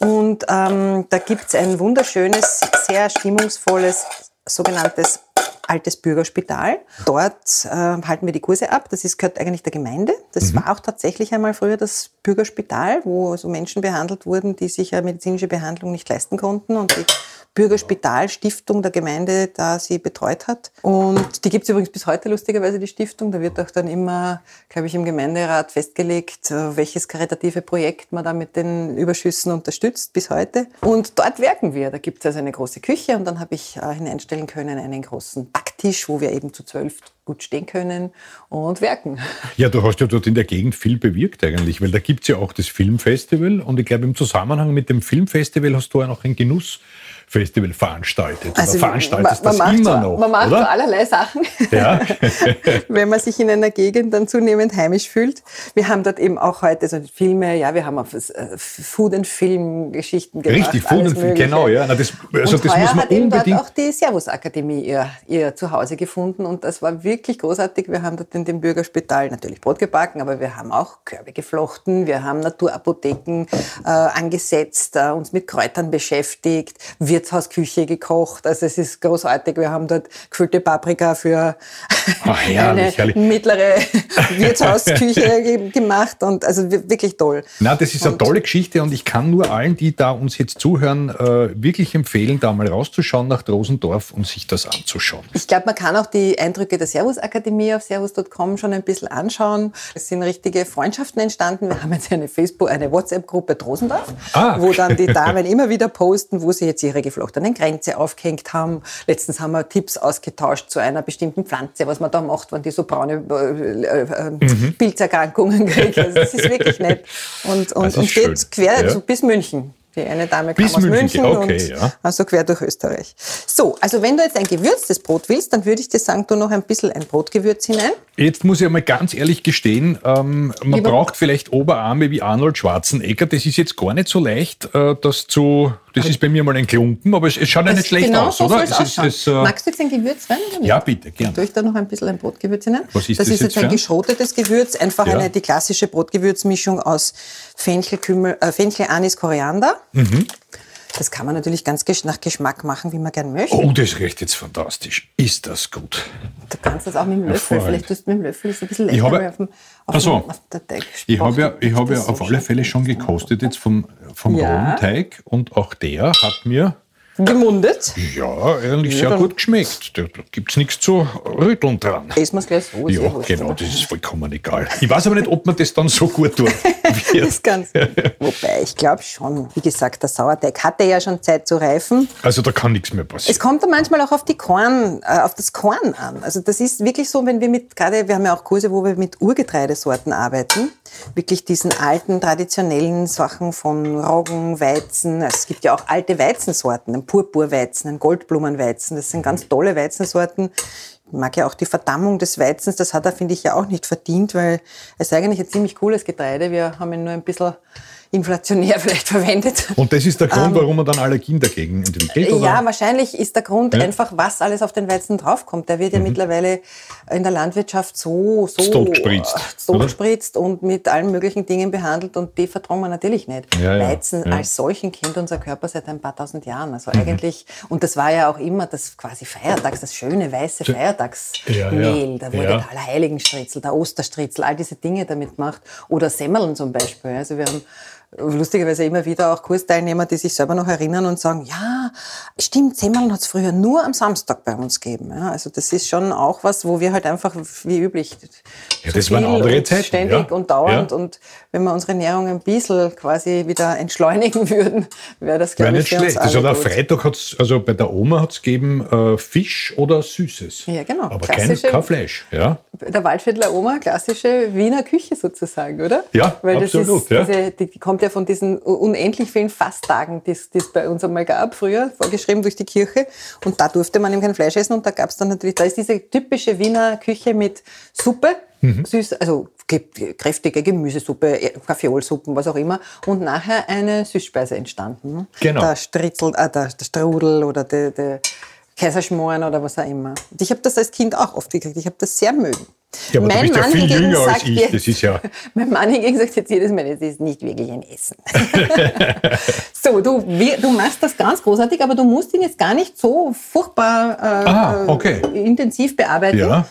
Und ähm, da gibt es ein wunderschönes, sehr stimmungsvolles, sogenanntes altes Bürgerspital. Dort äh, halten wir die Kurse ab. Das ist, gehört eigentlich der Gemeinde. Das Mhm. war auch tatsächlich einmal früher das Bürgerspital, wo so Menschen behandelt wurden, die sich eine medizinische Behandlung nicht leisten konnten. Und die Bürgerspitalstiftung der Gemeinde da sie betreut hat. Und die gibt es übrigens bis heute lustigerweise, die Stiftung. Da wird auch dann immer, glaube ich, im Gemeinderat festgelegt, äh, welches karitative Projekt man da mit den Überschüssen unterstützt bis heute. Und dort werken wir. Da gibt es also eine große Küche und dann habe ich äh, hineinstellen können einen großen Backtisch, wo wir eben zu zwölf gut stehen können und werken. Ja, du hast ja dort in der Gegend viel bewirkt eigentlich, weil da gibt's ja auch das Filmfestival und ich glaube im Zusammenhang mit dem Filmfestival hast du ja noch ein Genussfestival veranstaltet. oder veranstaltest man, das macht immer so, noch, man macht so oder? allerlei Sachen. Ja. [LAUGHS] [LAUGHS] wenn man sich in einer Gegend dann zunehmend heimisch fühlt. Wir haben dort eben auch heute so Filme, ja, wir haben auf äh, Food- and Film-Geschichten gemacht. Richtig, Food and Film, genau, ja. Na, das, also und das muss man hat eben dort unbedingt. auch die Servus-Akademie ihr, ihr Zuhause gefunden und das war wirklich großartig. Wir haben dort in dem Bürgerspital natürlich Brot gebacken, aber wir haben auch Körbe geflochten, wir haben Naturapotheken äh, angesetzt, äh, uns mit Kräutern beschäftigt, Wirtshausküche gekocht. Also es ist großartig. Wir haben dort gefüllte Paprika für Ah, [LAUGHS] herrlich, eine herrlich. mittlere [LAUGHS] Wirtshausküche ge- gemacht und also wir- wirklich toll. Na, das ist eine tolle Geschichte und ich kann nur allen, die da uns jetzt zuhören, äh, wirklich empfehlen, da mal rauszuschauen nach Drosendorf und sich das anzuschauen. Ich glaube, man kann auch die Eindrücke der Servus-Akademie auf servus.com schon ein bisschen anschauen. Es sind richtige Freundschaften entstanden. Wir haben jetzt eine Facebook, eine WhatsApp-Gruppe Drosendorf, Ah. wo dann die [LAUGHS] Damen immer wieder posten, wo sie jetzt ihre geflochtenen Grenze aufgehängt haben. Letztens haben wir Tipps ausgetauscht zu einer bestimmten Pflanze, was man da macht, wenn die so braune äh, äh, Mhm. Pilzerkrankungen kriegt. Also das ist wirklich nett. Und, und, und schön. geht quer Ja. so bis München. Die eine Dame Bis kam aus München, München, okay, und ja. also quer durch Österreich. So, also wenn du jetzt ein gewürztes Brot willst, dann würde ich dir sagen, tu noch ein bisschen ein Brotgewürz hinein. Jetzt muss ich mal ganz ehrlich gestehen, ähm, man Lieber- braucht vielleicht Oberarme wie Arnold Schwarzenegger. Das ist jetzt gar nicht so leicht, äh, das zu. Das ist bei mir mal ein Klumpen, aber es, es schaut ja nicht schlecht genau aus, so oder? es ausschauen. es, äh, Magst du jetzt ein Gewürz rein? Ja, bitte, gern. Tue ich da noch ein bisschen ein Brotgewürz hinein? Was ist das das ist jetzt jetzt ein? geschrotetes Gewürz, einfach Ja. eine, die klassische Brotgewürzmischung aus Fenchel, Kümmel, äh, Fenchel Anis, Koriander. Mhm. Das kann man natürlich ganz nach Geschmack machen, wie man gern möchte. Oh, das riecht jetzt fantastisch. Ist das gut? Du kannst das auch mit dem Löffel, vielleicht tust du mit dem Löffel, ist ein bisschen Ich leichter, habe- auf dem, auf Ach so. dem, auf der Teig Ich habe ja, ich habe ja so auf alle. Fälle schon gekostet jetzt vom, vom Ja. Teig und auch der hat mir gemundet. Ja, eigentlich sehr dann- gut geschmeckt. Da gibt es nichts zu rütteln dran. Essen wir es gleich so. Ja, genau, das ist vollkommen egal. Ich weiß aber nicht, ob man das dann so gut tut. [LAUGHS] Das ganz, wobei, ich glaube schon. Wie gesagt, der Sauerteig hatte ja schon Zeit zu reifen. Also da kann nichts mehr Es passieren. kommt dann manchmal auch auf die Korn, äh, auf das Korn an. Also das ist wirklich so, wenn wir mit, gerade, wir haben ja auch Kurse, wo wir mit Urgetreidesorten arbeiten. Wirklich diesen alten, traditionellen Sachen von Roggen, Weizen. Es gibt ja auch alte Weizensorten, ein Purpurweizen, ein Goldblumenweizen. Das sind ganz tolle Weizensorten. Ich mag ja auch die Verdammung des Weizens. Das hat er, finde ich, ja auch nicht verdient, weil es ist eigentlich ein ziemlich cooles Getreide. Wir haben ihn nur ein bisschen inflationär [LAUGHS] vielleicht verwendet. Und das ist der Grund, warum man dann Allergien dagegen entwickelt? Oder? Ähm, Ja, wahrscheinlich ist der Grund Ja. einfach, was alles auf den Weizen draufkommt. Der wird ja mittlerweile in der Landwirtschaft so, so Mhm. Totgespritzt, äh, und mit allen möglichen Dingen behandelt und die vertrauen wir natürlich nicht. Ja, ja, Weizen. Mhm. als solchen kennt unser Körper seit ein paar tausend Jahren. Also eigentlich, und das war ja auch immer das quasi Feiertags, das schöne weiße Feiertagsmehl. Da wurde der Allerheiligenstritzel, der Osterstritzel, all diese Dinge damit gemacht. Oder Semmeln zum Beispiel. Also wir haben lustigerweise immer wieder auch Kursteilnehmer, die sich selber noch erinnern und sagen, ja, stimmt, Semmeln hat es früher nur am Samstag bei uns gegeben. Ja, also das ist schon auch was, wo wir halt einfach wie üblich Ja, das waren andere und Zeiten, ständig ja. und dauernd Ja. und wenn wir unsere Ernährung ein bisschen quasi wieder entschleunigen [LAUGHS] würden, wäre das, glaube nicht für uns schlecht. Also am. Freitag hat's, also bei der Oma hat es gegeben äh, Fisch oder Süßes. Ja, genau. Aber kein, kein Fleisch. Ja. Der Waldviertler Oma, klassische Wiener Küche sozusagen, oder? Ja, Weil absolut, Das ist. Diese, die, die kommt ja von diesen unendlich vielen Fasttagen, die es bei uns einmal gab früher, vorgeschrieben durch die Kirche. Und da durfte man eben kein Fleisch essen. Und da gab es dann natürlich, da ist diese typische Wiener Küche mit Suppe, Mhm. süß, also ge- kräftige Gemüsesuppe, eh, Kaffeeolsuppen, was auch immer. Und nachher eine Süßspeise entstanden. Genau. Der Stritzel, äh, der, der Strudel oder der, der Kaiserschmoren oder was auch immer. Und ich habe das als Kind auch oft gekriegt. Ich habe das sehr mögen. Ja, aber du bist ja viel jünger als ich. Jetzt, Das ist ja- [LAUGHS] Mein Mann hingegen sagt jetzt jedes Mal, das ist nicht wirklich ein Essen. [LAUGHS] so, du, du machst das ganz großartig, aber du musst ihn jetzt gar nicht so furchtbar äh, Ah, okay. äh, intensiv bearbeiten. Ja.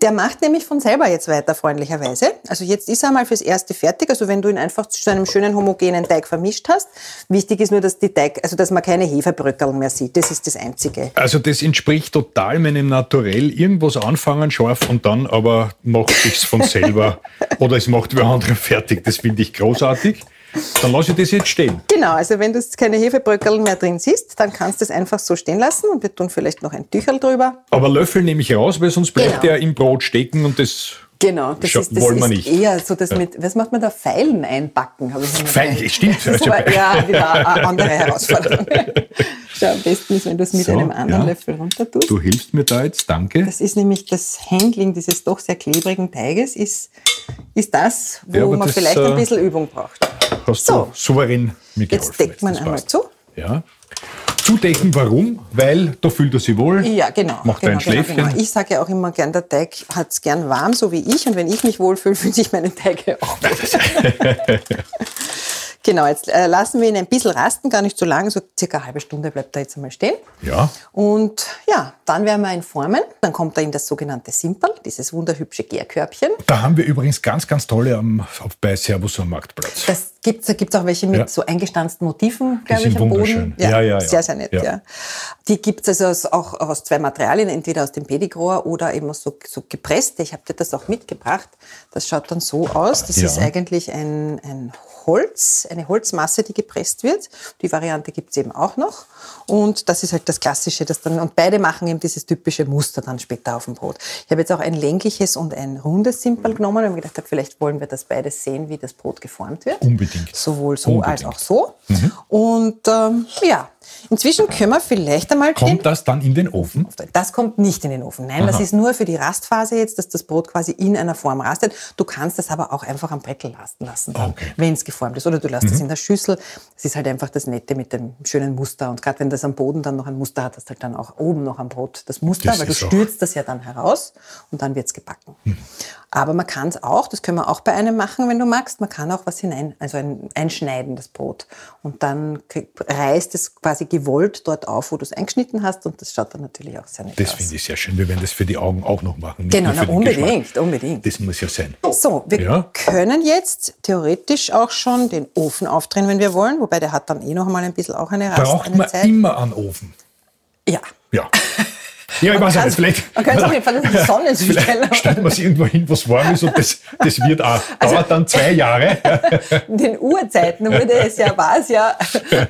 Der macht nämlich von selber jetzt weiter, freundlicherweise. Also jetzt ist er mal fürs Erste fertig. Also wenn du ihn einfach zu einem schönen homogenen Teig vermischt hast. Wichtig ist nur, dass die Teig, also dass man keine Hefebröckel mehr sieht. Das ist das Einzige. Also das entspricht total meinem Naturell. Irgendwas anfangen scharf und dann aber macht sich's von selber [LAUGHS] oder es macht wer andere fertig. Das finde ich großartig. Dann lasse ich das jetzt stehen. Genau, also wenn du jetzt keine Hefebröckel mehr drin siehst, dann kannst du es einfach so stehen lassen und wir tun vielleicht noch ein Tücherl drüber. Aber Löffel nehme ich raus, weil sonst bleibt Genau. er im Brot stecken und das Genau, das Scha- ist, das wollen wir ist nicht. eher so das mit, was macht man da, Pfeilen einbacken? Habe ich Pfeilen, stimmt. Das war ja wieder eine andere Herausforderung. [LAUGHS] Schau, am besten ist, wenn du es mit So, einem anderen ja. Löffel runter tust. Du hilfst mir da jetzt, danke. Das ist nämlich das Handling dieses doch sehr klebrigen Teiges, ist, ist das, wo Ja, man das, vielleicht äh, ein bisschen Übung braucht. Hast So. du souverän mir geholfen. Jetzt deckt man einmal passt. zu. Ja. Zudecken, warum? Weil da fühlt er sich wohl. Ja, genau. Macht genau, ein Schläfchen. Ich sage ja auch immer gern, der Teig hat es gern warm, so wie ich. Und wenn ich mich wohlfühle, fühlen sich meine Teige auch. [LAUGHS] [LAUGHS] genau, jetzt äh, lassen wir ihn ein bisschen rasten, gar nicht so lang, so circa eine halbe Stunde bleibt er jetzt einmal stehen. Ja. Und ja, dann werden wir ihn formen. Dann kommt er in das sogenannte Simpel, dieses wunderhübsche Gärkörbchen. Da haben wir übrigens ganz, ganz tolle am, auf- bei Servus am Marktplatz. Das gibt's, da gibt's auch welche mit Ja. so eingestanzten Motiven, Die glaube ich, am Boden. wunderschön. Ja, ja, ja. Sehr, sehr nett, Ja. ja. Die gibt's also aus, auch aus zwei Materialien, entweder aus dem Pedigrohr oder eben so, so gepresst. Ich habe dir das auch mitgebracht. Das schaut dann so aus. Das Ja. ist eigentlich ein, ein Holz, eine Holzmasse, die gepresst wird. Die Variante gibt's eben auch noch. Und das ist halt das Klassische, das dann, und beide machen eben dieses typische Muster dann später auf dem Brot. Ich habe jetzt auch ein längliches und ein rundes Simpel genommen, weil ich mir gedacht habe, vielleicht wollen wir das beides sehen, wie das Brot geformt wird. Unbedingt. Sowohl so Unbedingt. Mhm. als auch so. Und ähm, ja, inzwischen können wir vielleicht einmal Kommt das dann in den Ofen? das kommt nicht in den Ofen. Nein, das Aha. ist nur für die Rastphase jetzt, dass das Brot quasi in einer Form rastet. Du kannst das aber auch einfach am Brettel rasten lassen, Okay. wenn es geformt ist. Oder du lässt es in der Schüssel. Es ist halt einfach das Nette mit dem schönen Muster. Und gerade wenn das am Boden dann noch ein Muster hat, hast du halt dann auch oben noch am Brot das Muster, Das weil du ist auch- stürzt das ja dann heraus und dann wird's gebacken. Aber man kann es auch, das können wir auch bei einem machen, wenn du magst, man kann auch was hinein, also ein, einschneiden, das Brot. Und dann reißt es quasi quasi gewollt dort auf, wo du es eingeschnitten hast und das schaut dann natürlich auch sehr nett Das aus. finde ich sehr schön. Wir werden das für die Augen auch noch machen. Genau, na, unbedingt, unbedingt. Das muss ja sein. So, wir Ja. können jetzt theoretisch auch schon den Ofen aufdrehen, wenn wir wollen, wobei der hat dann eh noch mal ein bisschen auch eine Rast, Braucht eine man Zeit. immer einen Ofen? Ja. Ja. [LAUGHS] Ja, ich weiß auch nicht. Vielleicht, man kann es auch nicht von der Sonne zu stellen. stellt man es irgendwo hin, was warm ist und das, das wird auch, Also dauert dann zwei Jahre. In [LAUGHS] den Urzeiten wurde es ja, war es ja,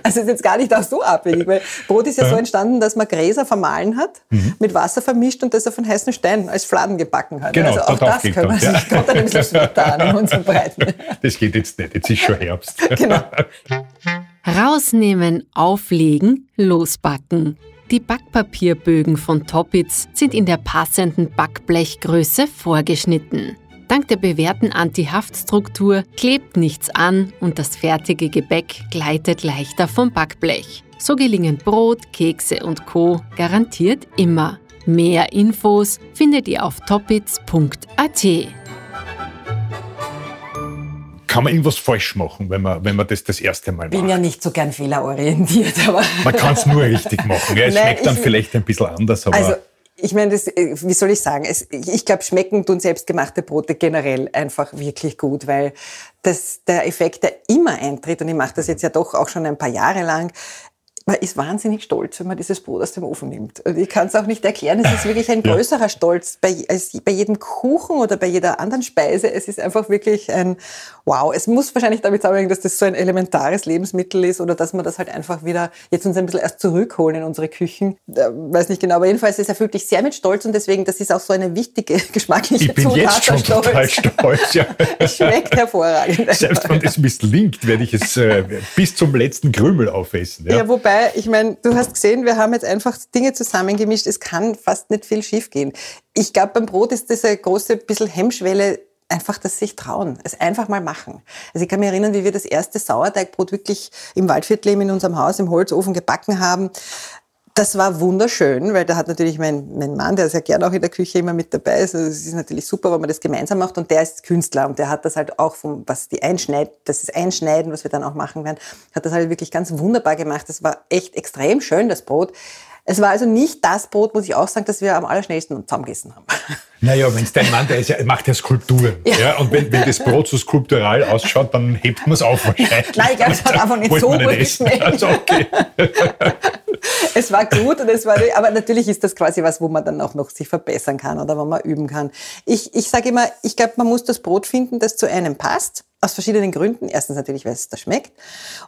also ist jetzt gar nicht auch so abwegig, weil Brot ist ja so entstanden, dass man Gräser vermahlen hat, Mhm. mit Wasser vermischt und das auf einen heißen Stein als Fladen gebacken hat. Genau, also auch das geht können wir dann, ja. sich, kommt dann ein bisschen später an in unseren Breiten. Das geht jetzt nicht, jetzt ist schon Herbst. Genau. [LAUGHS] Rausnehmen, auflegen, losbacken. Die Backpapierbögen von Toppitz sind in der passenden Backblechgröße vorgeschnitten. Dank der bewährten Anti-Haftstruktur klebt nichts an und das fertige Gebäck gleitet leichter vom Backblech. So gelingen Brot, Kekse und Co. garantiert immer. Mehr Infos findet ihr auf toppitz.at. Kann man irgendwas falsch machen, wenn man, wenn man das das erste Mal Ich bin macht? ja nicht so gern fehlerorientiert, [LAUGHS] aber Man kann es nur richtig machen. Ja, es Nein, schmeckt dann ich- vielleicht ein bisschen anders, aber Also, ich meine, das, äh, wie soll ich sagen? Es, ich ich glaube, schmecken tun selbstgemachte Brote generell einfach wirklich gut, weil das, der Effekt, der immer eintritt, und ich mache das jetzt ja doch auch schon ein paar Jahre lang, man ist wahnsinnig stolz, wenn man dieses Brot aus dem Ofen nimmt. Und ich kann es auch nicht erklären. Es ist wirklich ein Ja. größerer Stolz bei, als bei jedem Kuchen oder bei jeder anderen Speise. Es ist einfach wirklich ein Wow. Es muss wahrscheinlich damit zusammenhängen, dass das so ein elementares Lebensmittel ist oder dass man das halt einfach wieder jetzt uns ein bisschen erst zurückholen in unsere Küchen. Äh, weiß nicht genau, aber jedenfalls es erfüllt dich sehr mit Stolz und deswegen, das ist auch so eine wichtige [LAUGHS] geschmackliche ich bin Zutat. jetzt schon Stolz. total stolz. Ja. [LAUGHS] Es schmeckt hervorragend. Selbst wenn das misslingt, werde ich es äh, bis zum letzten Krümel aufessen. Ja. Ja, wobei, ich meine, du hast gesehen, wir haben jetzt einfach Dinge zusammengemischt. Es kann fast nicht viel schiefgehen. Ich glaube, beim Brot ist diese große bisschen Hemmschwelle einfach das sich trauen, es einfach mal machen. Also ich kann mich erinnern, wie wir das erste Sauerteigbrot wirklich im Waldviertel in unserem Haus im Holzofen gebacken haben. Das war wunderschön, weil da hat natürlich mein, mein Mann, der ja gern auch in der Küche immer mit dabei ist. Also es ist natürlich super, wenn man das gemeinsam macht. Und der ist Künstler und der hat das halt auch vom, was die Einschneid, das ist Einschneiden, was wir dann auch machen werden, hat das halt wirklich ganz wunderbar gemacht. Das war echt extrem schön, das Brot. Es war also nicht das Brot, muss ich auch sagen, das wir am allerschnellsten zusammengegessen haben. [LAUGHS] Naja, wenn es dein Mann, der ist ja, macht ja Skulpturen. Ja. und wenn, wenn das Brot so skulptural ausschaut, dann hebt man es auf wahrscheinlich. Nein, ich glaube, es hat einfach nicht so gut geschmeckt. [LAUGHS] Also, okay. [LAUGHS] es war gut und es war, aber natürlich ist das quasi was, wo man dann auch noch sich verbessern kann oder wo man üben kann. Ich, ich sage immer, ich glaube, man muss das Brot finden, das zu einem passt. Aus verschiedenen Gründen. Erstens natürlich, weil es da schmeckt.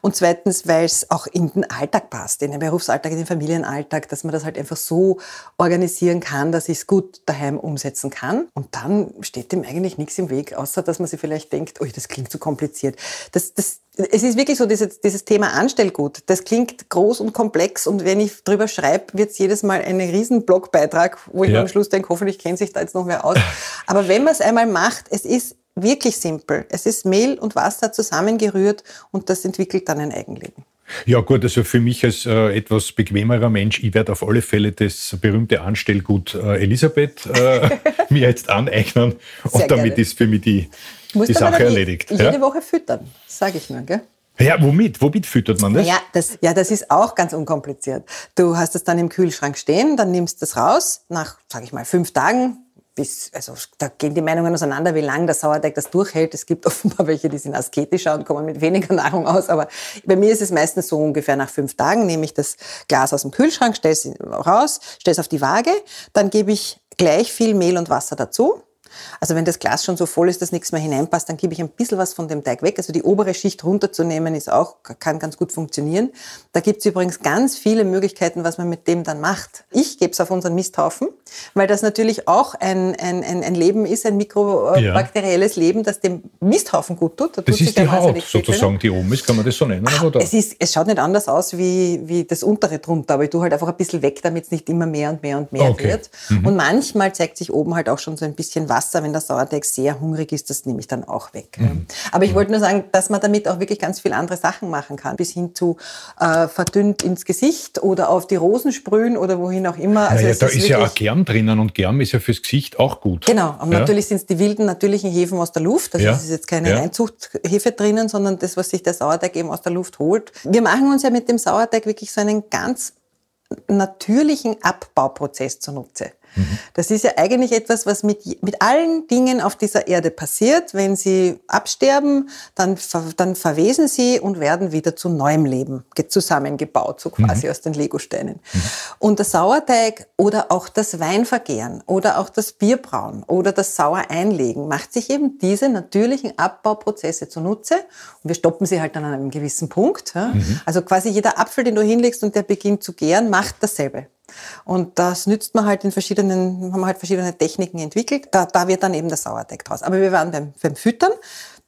Und zweitens, weil es auch in den Alltag passt, in den Berufsalltag, in den Familienalltag, dass man das halt einfach so organisieren kann, dass ich es gut daheim umsetzen kann. Und dann steht dem eigentlich nichts im Weg, außer dass man sich vielleicht denkt, oh, das klingt zu kompliziert. Das, das, es ist wirklich so, dieses, dieses Thema Anstellgut, das klingt groß und komplex und wenn ich drüber schreibe, wird es jedes Mal ein riesen Blogbeitrag, wo ich Ja. am Schluss denke, hoffentlich kennt sich da jetzt noch wer aus. [LAUGHS] Aber wenn man es einmal macht, es ist wirklich simpel. Es ist Mehl und Wasser zusammengerührt und das entwickelt dann ein Eigenleben. Ja gut, also für mich als äh, etwas bequemerer Mensch, ich werde auf alle Fälle das berühmte Anstellgut äh, Elisabeth äh, [LAUGHS] mir jetzt aneignen Sehr und damit gerne. ist für mich die, die Sache erledigt. Jede Ja? Woche füttern, sage ich nur. Gell? ja, womit? Womit füttert man das? Ja das, ja, das ist auch ganz unkompliziert. Du hast es dann im Kühlschrank stehen, dann nimmst du es raus, nach, sage ich mal, fünf Tagen, bis, also da gehen die Meinungen auseinander, wie lange der Sauerteig das durchhält. Es gibt [LAUGHS] offenbar welche, die sind asketischer und kommen mit weniger Nahrung aus. Aber bei mir ist es meistens so ungefähr nach fünf Tagen nehme ich das Glas aus dem Kühlschrank, stelle es raus, stelle es auf die Waage, dann gebe ich gleich viel Mehl und Wasser dazu. Also wenn das Glas schon so voll ist, dass nichts mehr hineinpasst, dann gebe ich ein bisschen was von dem Teig weg. Also die obere Schicht runterzunehmen ist auch, kann ganz gut funktionieren. Da gibt es übrigens ganz viele Möglichkeiten, was man mit dem dann macht. Ich gebe es auf unseren Misthaufen, weil das natürlich auch ein, ein, ein, Leben ist, ein mikrobakterielles Leben, das dem Misthaufen gut tut. Da Das tut ist die Haut sozusagen, die oben ist, kann man das so nennen? Oder? es, ist, es schaut nicht anders aus wie, wie das untere drunter, aber ich tue halt einfach ein bisschen weg, damit es nicht immer mehr und mehr und mehr Okay. wird. Und manchmal zeigt sich oben halt auch schon so ein bisschen Wasser, wenn der Sauerteig sehr hungrig ist, das nehme ich dann auch weg. Mhm. Aber ich wollte nur sagen, dass man damit auch wirklich ganz viele andere Sachen machen kann, bis hin zu äh, verdünnt ins Gesicht oder auf die Rosen sprühen oder wohin auch immer. Also naja, da ist, ist ja auch Germ drinnen und Germ ist ja fürs Gesicht auch gut. Genau, und ja. natürlich sind es die wilden natürlichen Hefen aus der Luft. Also ja. das ist jetzt keine ja. Reinzuchthefe drinnen, sondern das, was sich der Sauerteig eben aus der Luft holt. Wir machen uns ja mit dem Sauerteig wirklich so einen ganz natürlichen Abbauprozess zunutze. Das ist ja eigentlich etwas, was mit, mit allen Dingen auf dieser Erde passiert. Wenn sie absterben, dann, dann verwesen sie und werden wieder zu neuem Leben zusammengebaut, so quasi mhm. aus den Legosteinen. Mhm. Und der Sauerteig oder auch das Weinvergären oder auch das Bierbrauen oder das Sauereinlegen macht sich eben diese natürlichen Abbauprozesse zunutze. Und wir stoppen sie halt dann an einem gewissen Punkt. Ja? Mhm. Also quasi jeder Apfel, den du hinlegst und der beginnt zu gären, macht dasselbe. Und das nützt man halt in verschiedenen, haben halt verschiedene Techniken entwickelt. Da, da wird dann eben der Sauerteig draus. Aber wir waren beim, beim Füttern.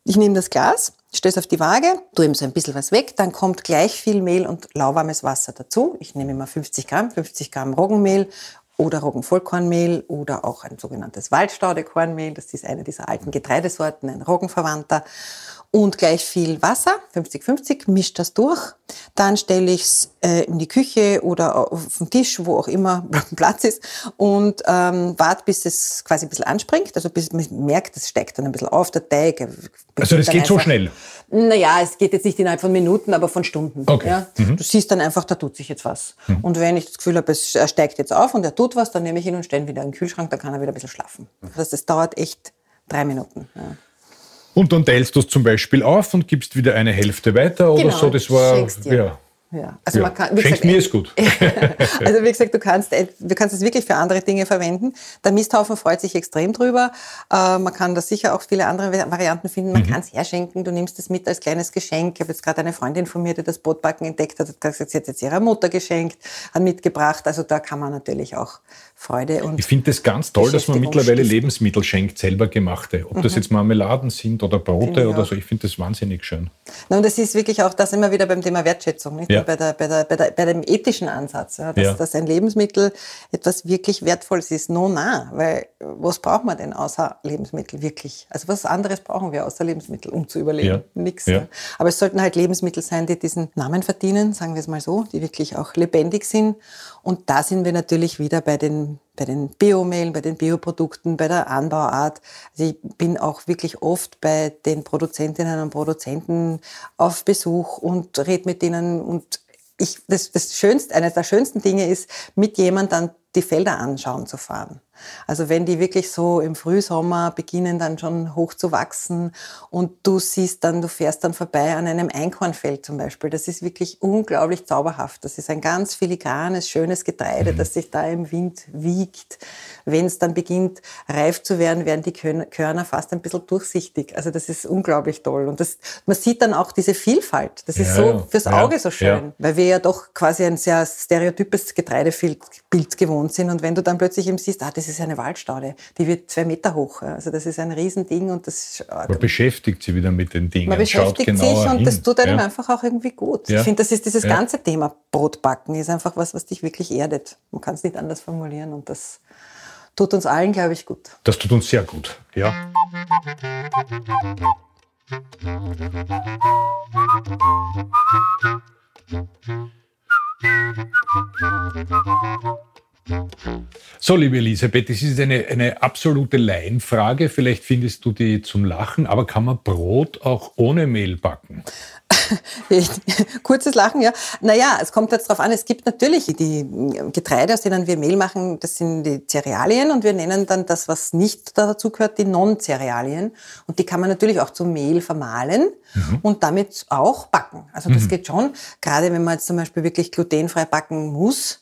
Ich nehme das Glas, stelle es auf die Waage, tue ihm so ein bisschen was weg, dann kommt gleich viel Mehl und lauwarmes Wasser dazu. Ich nehme immer 50 Gramm, 50 Gramm Roggenmehl oder Roggenvollkornmehl oder auch ein sogenanntes Waldstaudekornmehl. Das ist eine dieser alten Getreidesorten, ein Roggenverwandter und gleich viel Wasser, 50-50, mischt das durch. Dann stelle ich es äh, in die Küche oder auf den Tisch, wo auch immer [LAUGHS] Platz ist und ähm, warte, bis es quasi ein bisschen anspringt, also bis man merkt, es steigt dann ein bisschen auf, der Teig. Also das geht einfach, so schnell? Naja, es geht jetzt nicht innerhalb von Minuten, aber von Stunden. Okay. Ja? Mhm. Du siehst dann einfach, da tut sich jetzt was. Mhm. Und wenn ich das Gefühl habe, es steigt jetzt auf und er tut was, dann nehme ich ihn und stelle ihn wieder in den Kühlschrank, dann kann er wieder ein bisschen schlafen. Das, das dauert echt drei Minuten. Ja. Und dann teilst du es zum Beispiel auf und gibst wieder eine Hälfte weiter genau, oder so. Das war ja. Ja, also ja. man kann, wie gesagt, mir ist gut. [LAUGHS] also wie gesagt, du kannst, äh, du kannst es wirklich für andere Dinge verwenden. Der Misthaufen freut sich extrem drüber. Äh, man kann da sicher auch viele andere Varianten finden. Man mhm. kann es herschenken. Du nimmst es mit als kleines Geschenk. Ich habe jetzt gerade eine Freundin von mir, die das Brotbacken entdeckt hat, hat gesagt, sie hat jetzt ihrer Mutter geschenkt, hat mitgebracht. Also da kann man natürlich auch Freude und Ich finde es ganz toll, dass man mittlerweile Lebensmittel schenkt, selber gemachte. Ob mhm. das jetzt Marmeladen sind oder Brote oder so. Ich finde das wahnsinnig schön. Na, und das ist wirklich auch das immer wieder beim Thema Wertschätzung. Nicht? Ja bei, der, bei, der, bei, der, bei dem ethischen Ansatz, ja, dass, ja. dass ein Lebensmittel etwas wirklich Wertvolles ist. No, na, weil was braucht man denn außer Lebensmittel wirklich? Also was anderes brauchen wir außer Lebensmittel, um zu überleben? Nix. Aber es sollten halt Lebensmittel sein, die diesen Namen verdienen, sagen wir es mal so, die wirklich auch lebendig sind. Und da sind wir natürlich wieder bei den bei den Biomehlen, bei den Bioprodukten, bei der Anbauart. Also ich bin auch wirklich oft bei den Produzentinnen und Produzenten auf Besuch und rede mit denen und ich, das, das Schönste, eines der schönsten Dinge ist, mit jemandem dann die Felder anschauen zu fahren. Also wenn die wirklich so im Frühsommer beginnen dann schon hoch zu wachsen und du siehst dann, du fährst dann vorbei an einem Einkornfeld zum Beispiel. Das ist wirklich unglaublich zauberhaft. Das ist ein ganz filigranes, schönes Getreide, mhm. das sich da im Wind wiegt. Wenn es dann beginnt reif zu werden, werden die Körner fast ein bisschen durchsichtig. Also das ist unglaublich toll. Und das, man sieht dann auch diese Vielfalt. Das ist ja, so fürs Auge ja, so schön, ja. weil wir ja doch quasi ein sehr stereotypes Getreidebild gewohnt sind. Und wenn du dann plötzlich eben siehst, ah, das ist eine Waldstaude, die wird zwei Meter hoch. Also das ist ein Riesending und das. Man beschäftigt sich wieder mit den Dingen. Man beschäftigt sich und hin. das tut einem einfach auch irgendwie gut. Ich finde, das ist dieses ganze Thema Brotbacken ist einfach was, was dich wirklich erdet. Man kann es nicht anders formulieren und das tut uns allen, glaube ich, gut. Das tut uns sehr gut, ja. So, liebe Elisabeth, das ist eine, eine absolute Laienfrage. Vielleicht findest du die zum Lachen, aber kann man Brot auch ohne Mehl backen? [LAUGHS] Kurzes Lachen, ja. Naja, es kommt jetzt darauf an, es gibt natürlich die Getreide, aus denen wir Mehl machen, das sind die Cerealien und wir nennen dann das, was nicht dazu gehört, die Non-Cerealien. Und die kann man natürlich auch zum Mehl vermahlen mhm. und damit auch backen. Also das mhm. geht schon, gerade wenn man jetzt zum Beispiel wirklich glutenfrei backen muss,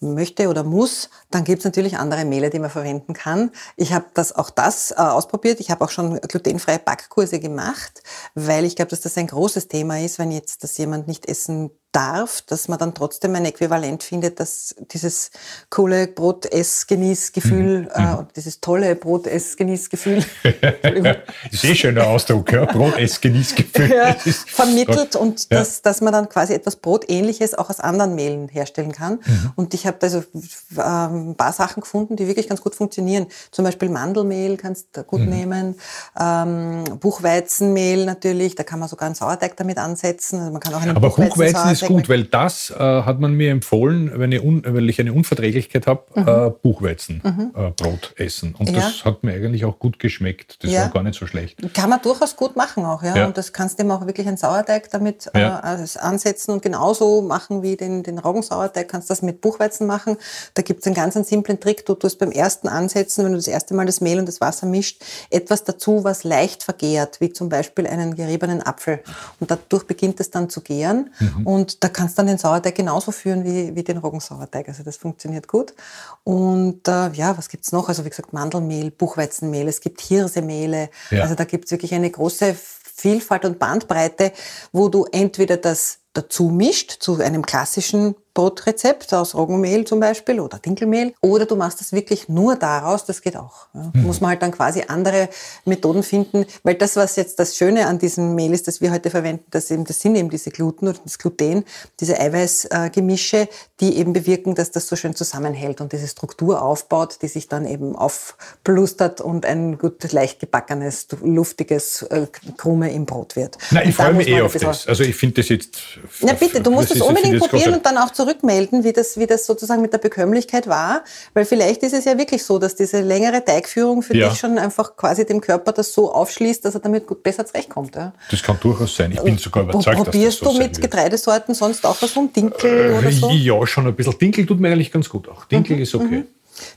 möchte oder muss, dann gibt es natürlich andere Mehle, die man verwenden kann. Ich habe das auch das äh, ausprobiert. Ich habe auch schon glutenfreie Backkurse gemacht, weil ich glaube, dass das ein großes Thema ist, wenn jetzt das jemand nicht essen darf, dass man dann trotzdem ein Äquivalent findet, dass dieses coole Brot-Ess-Genieß-Gefühl, mhm. äh, dieses tolle Brot-Ess-Genieß-Gefühl, [LAUGHS] eh schöner Ausdruck, ja? Brot-Ess-Genieß-Gefühl. Ja, vermittelt und ja. dass, dass man dann quasi etwas Brotähnliches auch aus anderen Mehlen herstellen kann. Mhm. Und ich habe da so äh, ein paar Sachen gefunden, die wirklich ganz gut funktionieren. Zum Beispiel Mandelmehl kannst du gut mhm. nehmen, ähm, Buchweizenmehl natürlich, da kann man sogar einen Sauerteig damit ansetzen. Also man kann auch einen Aber Buchweizen ist gut, weil das äh, hat man mir empfohlen, wenn ich, weil ich eine Unverträglichkeit habe, mhm. äh, Buchweizenbrot mhm. äh, essen. Und ja. das hat mir eigentlich auch gut geschmeckt. Das ja. war gar nicht so schlecht. Kann man durchaus gut machen auch, ja. ja. Und das kannst du eben auch wirklich einen Sauerteig damit äh, ansetzen und genauso machen wie den, den Roggensauerteig, kannst das mit Buchweizen machen. Da gibt es einen ganz einen simplen Trick. Du tust beim ersten Ansetzen, wenn du das erste Mal das Mehl und das Wasser mischt, etwas dazu, was leicht vergehrt, wie zum Beispiel einen geriebenen Apfel. Und dadurch beginnt es dann zu gären. Mhm. Und da kannst du dann den Sauerteig genauso führen wie, wie den Roggensauerteig. Also das funktioniert gut. Und äh, ja, was gibt's noch? Also wie gesagt, Mandelmehl, Buchweizenmehl, es gibt Hirsemehle. Ja. Also da gibt's wirklich eine große Vielfalt und Bandbreite, wo du entweder das dazu mischt zu einem klassischen Brotrezept aus Roggenmehl zum Beispiel oder Dinkelmehl. Oder du machst das wirklich nur daraus, das geht auch. Ja. Mhm. Muss man halt dann quasi andere Methoden finden, weil das, was jetzt das Schöne an diesem Mehl ist, das wir heute verwenden, das, eben, das sind eben diese Gluten oder das Gluten, diese Eiweißgemische, die eben bewirken, dass das so schön zusammenhält und diese Struktur aufbaut, die sich dann eben aufplustert und ein gut leicht gebackenes, luftiges äh, Krume im Brot wird. Na, ich freue mich eh auf das. Also ich finde das jetzt... Na bitte, du musst es unbedingt probieren und dann auch zurück zurückmelden, wie das, wie das sozusagen mit der Bekömmlichkeit war, weil vielleicht ist es ja wirklich so, dass diese längere Teigführung für ja. dich schon einfach quasi dem Körper das so aufschließt, dass er damit gut besser zurechtkommt. Ja. Das kann durchaus sein. Ich bin sogar überzeugt, Probierst dass das so du mit Getreidesorten sonst auch was um Dinkel äh, oder so? Ja, schon ein bisschen. Dinkel tut mir eigentlich ganz gut auch. Dinkel mhm. ist okay. Mhm.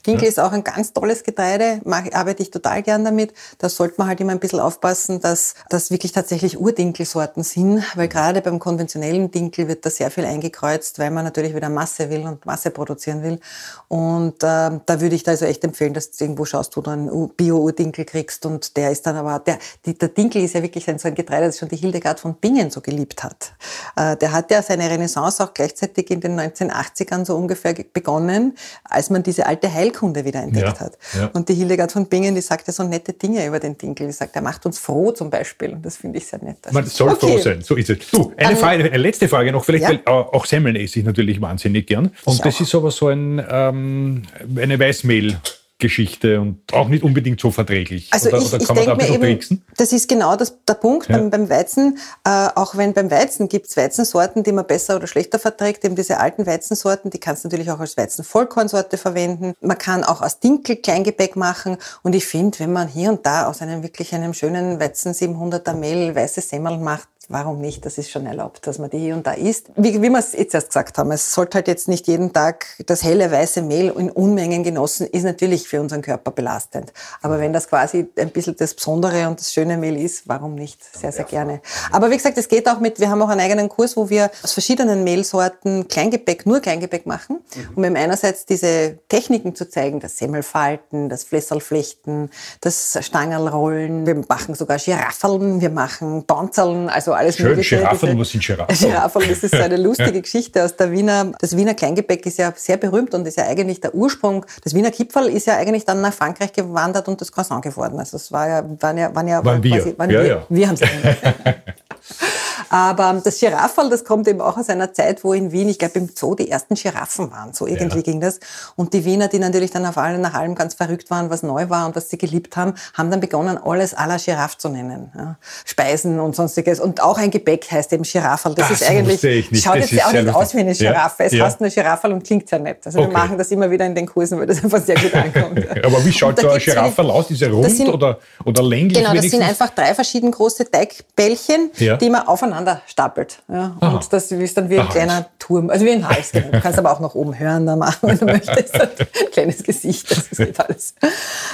Dinkel ja. ist auch ein ganz tolles Getreide, Mach, arbeite ich total gern damit. Da sollte man halt immer ein bisschen aufpassen, dass das wirklich tatsächlich Urdinkelsorten sind, weil gerade beim konventionellen Dinkel wird da sehr viel eingekreuzt, weil man natürlich wieder Masse will und Masse produzieren will. Und äh, da würde ich da also echt empfehlen, dass du irgendwo schaust, wo du einen Bio-Urdinkel kriegst und der ist dann aber, der, die, der Dinkel ist ja wirklich ein, so ein Getreide, das schon die Hildegard von Bingen so geliebt hat. Äh, der hat ja seine Renaissance auch gleichzeitig in den 1980ern so ungefähr begonnen, als man diese alte Heilkunde wieder entdeckt ja, hat. Ja. Und die Hildegard von Bingen, die sagt ja so nette Dinge über den Dinkel. Die sagt, er macht uns froh zum Beispiel. Und das finde ich sehr nett. Man soll okay. froh sein, so ist es. Du, eine, Frage, eine letzte Frage noch, vielleicht, ja? weil auch Semmeln esse ich natürlich wahnsinnig gern. Und ich das auch. ist aber so ein, ähm, eine Weißmehl. Geschichte und auch nicht unbedingt so verträglich. Also oder, ich, oder kann ich man da ein bisschen eben, Das ist genau das, der Punkt ja. beim, beim, Weizen. Äh, auch wenn beim Weizen gibt es Weizensorten, die man besser oder schlechter verträgt. Eben diese alten Weizensorten, die kannst du natürlich auch als Weizenvollkornsorte verwenden. Man kann auch aus Dinkel Kleingebäck machen. Und ich finde, wenn man hier und da aus einem wirklich einem schönen Weizen 700er Mehl weiße Semmel macht, warum nicht? Das ist schon erlaubt, dass man die hier und da isst. Wie, wie wir es jetzt erst gesagt haben, es sollte halt jetzt nicht jeden Tag das helle weiße Mehl in Unmengen genossen, ist natürlich für unseren Körper belastend. Aber wenn das quasi ein bisschen das Besondere und das schöne Mehl ist, warum nicht? Sehr, sehr gerne. Aber wie gesagt, es geht auch mit, wir haben auch einen eigenen Kurs, wo wir aus verschiedenen Mehlsorten Kleingebäck, nur Kleingebäck machen, mhm. um eben einerseits diese Techniken zu zeigen, das Semmelfalten, das Flässerlflechten, das Stangerlrollen. Wir machen sogar Giraffeln, wir machen Bonzeln, also alles Schön, mögliche. Giraffeln, was sind Giraffeln? Giraffeln, das ist so eine lustige [LAUGHS] Geschichte aus der Wiener. Das Wiener Kleingebäck ist ja sehr berühmt und ist ja eigentlich der Ursprung. Das Wiener Kipferl ist ja eigentlich dann nach Frankreich gewandert und das Croissant geworden. Also es war ja, waren ja, waren ja, waren wir. waren ja, wir. Ja. wir haben es [LAUGHS] Aber das Girafferl, das kommt eben auch aus einer Zeit, wo in Wien, ich glaube im Zoo die ersten Giraffen waren. So irgendwie ja. ging das. Und die Wiener, die natürlich dann auf allem nach allem ganz verrückt waren, was neu war und was sie geliebt haben, haben dann begonnen, alles à la Giraffe zu nennen. Ja. Speisen und sonstiges. Und auch ein Gebäck heißt eben Girafferl. Das, das ist eigentlich, schaut das jetzt ja auch nicht aus wie eine Giraffe. Ja. Es ja. heißt nur Girafferl und klingt sehr nett. Also okay. wir machen das immer wieder in den Kursen, weil das einfach sehr gut ankommt. [LAUGHS] Aber wie schaut so ein Girafferl aus? Ist er rund sind, oder, oder länglich? Genau, das sind einfach drei verschieden große Teigbällchen, die man aufeinander aufeinander stapelt. Ja. Und das ist dann wie ein Aha. kleiner Turm, also wie ein Hals. Genau. Du kannst aber auch nach oben hören da machen, [LAUGHS] wenn du möchtest. Ein kleines Gesicht, das geht alles.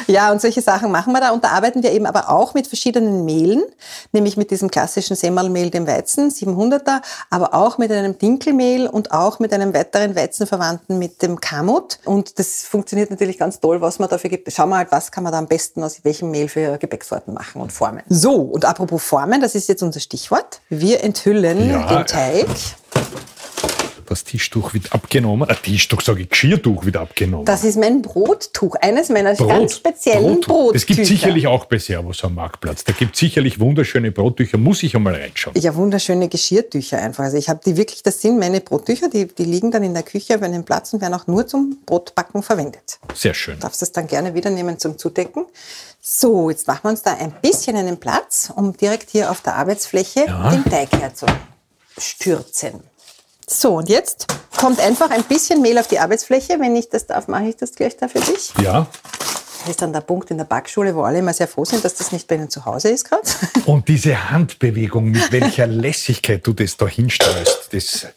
Ja, und solche Sachen machen wir da. Und da arbeiten wir eben aber auch mit verschiedenen Mehlen, nämlich mit diesem klassischen Semmelmehl, dem Weizen, 700er, aber auch mit einem Dinkelmehl und auch mit einem weiteren Weizenverwandten mit dem Kamut. Und das funktioniert natürlich ganz toll, was man dafür gibt. Schauen wir halt, was kann man da am besten aus welchem Mehl für Gebäcksorten machen und formen. So, und apropos Formen, das ist jetzt unser Stichwort. Wir enthüllen ja. den Teig. Das Tischtuch wird abgenommen. Ein Tischtuch, sage ich, Geschirrtuch wird abgenommen. Das ist mein Brottuch, eines meiner Brot, ganz speziellen Brottücher. Es gibt sicherlich auch bei Servus am Marktplatz. Da gibt es sicherlich wunderschöne Brottücher. Muss ich einmal reinschauen. Ja, wunderschöne Geschirrtücher einfach. Also ich habe die wirklich, das sind meine Brottücher, die, die liegen dann in der Küche auf einem Platz und werden auch nur zum Brotbacken verwendet. Sehr schön. Du darfst es dann gerne wieder nehmen zum Zudecken. So, jetzt machen wir uns da ein bisschen einen Platz, um direkt hier auf der Arbeitsfläche Ja. den Teig herzustürzen. So, und jetzt kommt einfach ein bisschen Mehl auf die Arbeitsfläche. Wenn ich das darf, mache ich das gleich da für dich. Ja. Das ist dann der Punkt in der Backschule, wo alle immer sehr froh sind, dass das nicht bei ihnen zu Hause ist gerade. [LAUGHS] Und diese Handbewegung, mit welcher Lässigkeit du das da hinsteuerst, das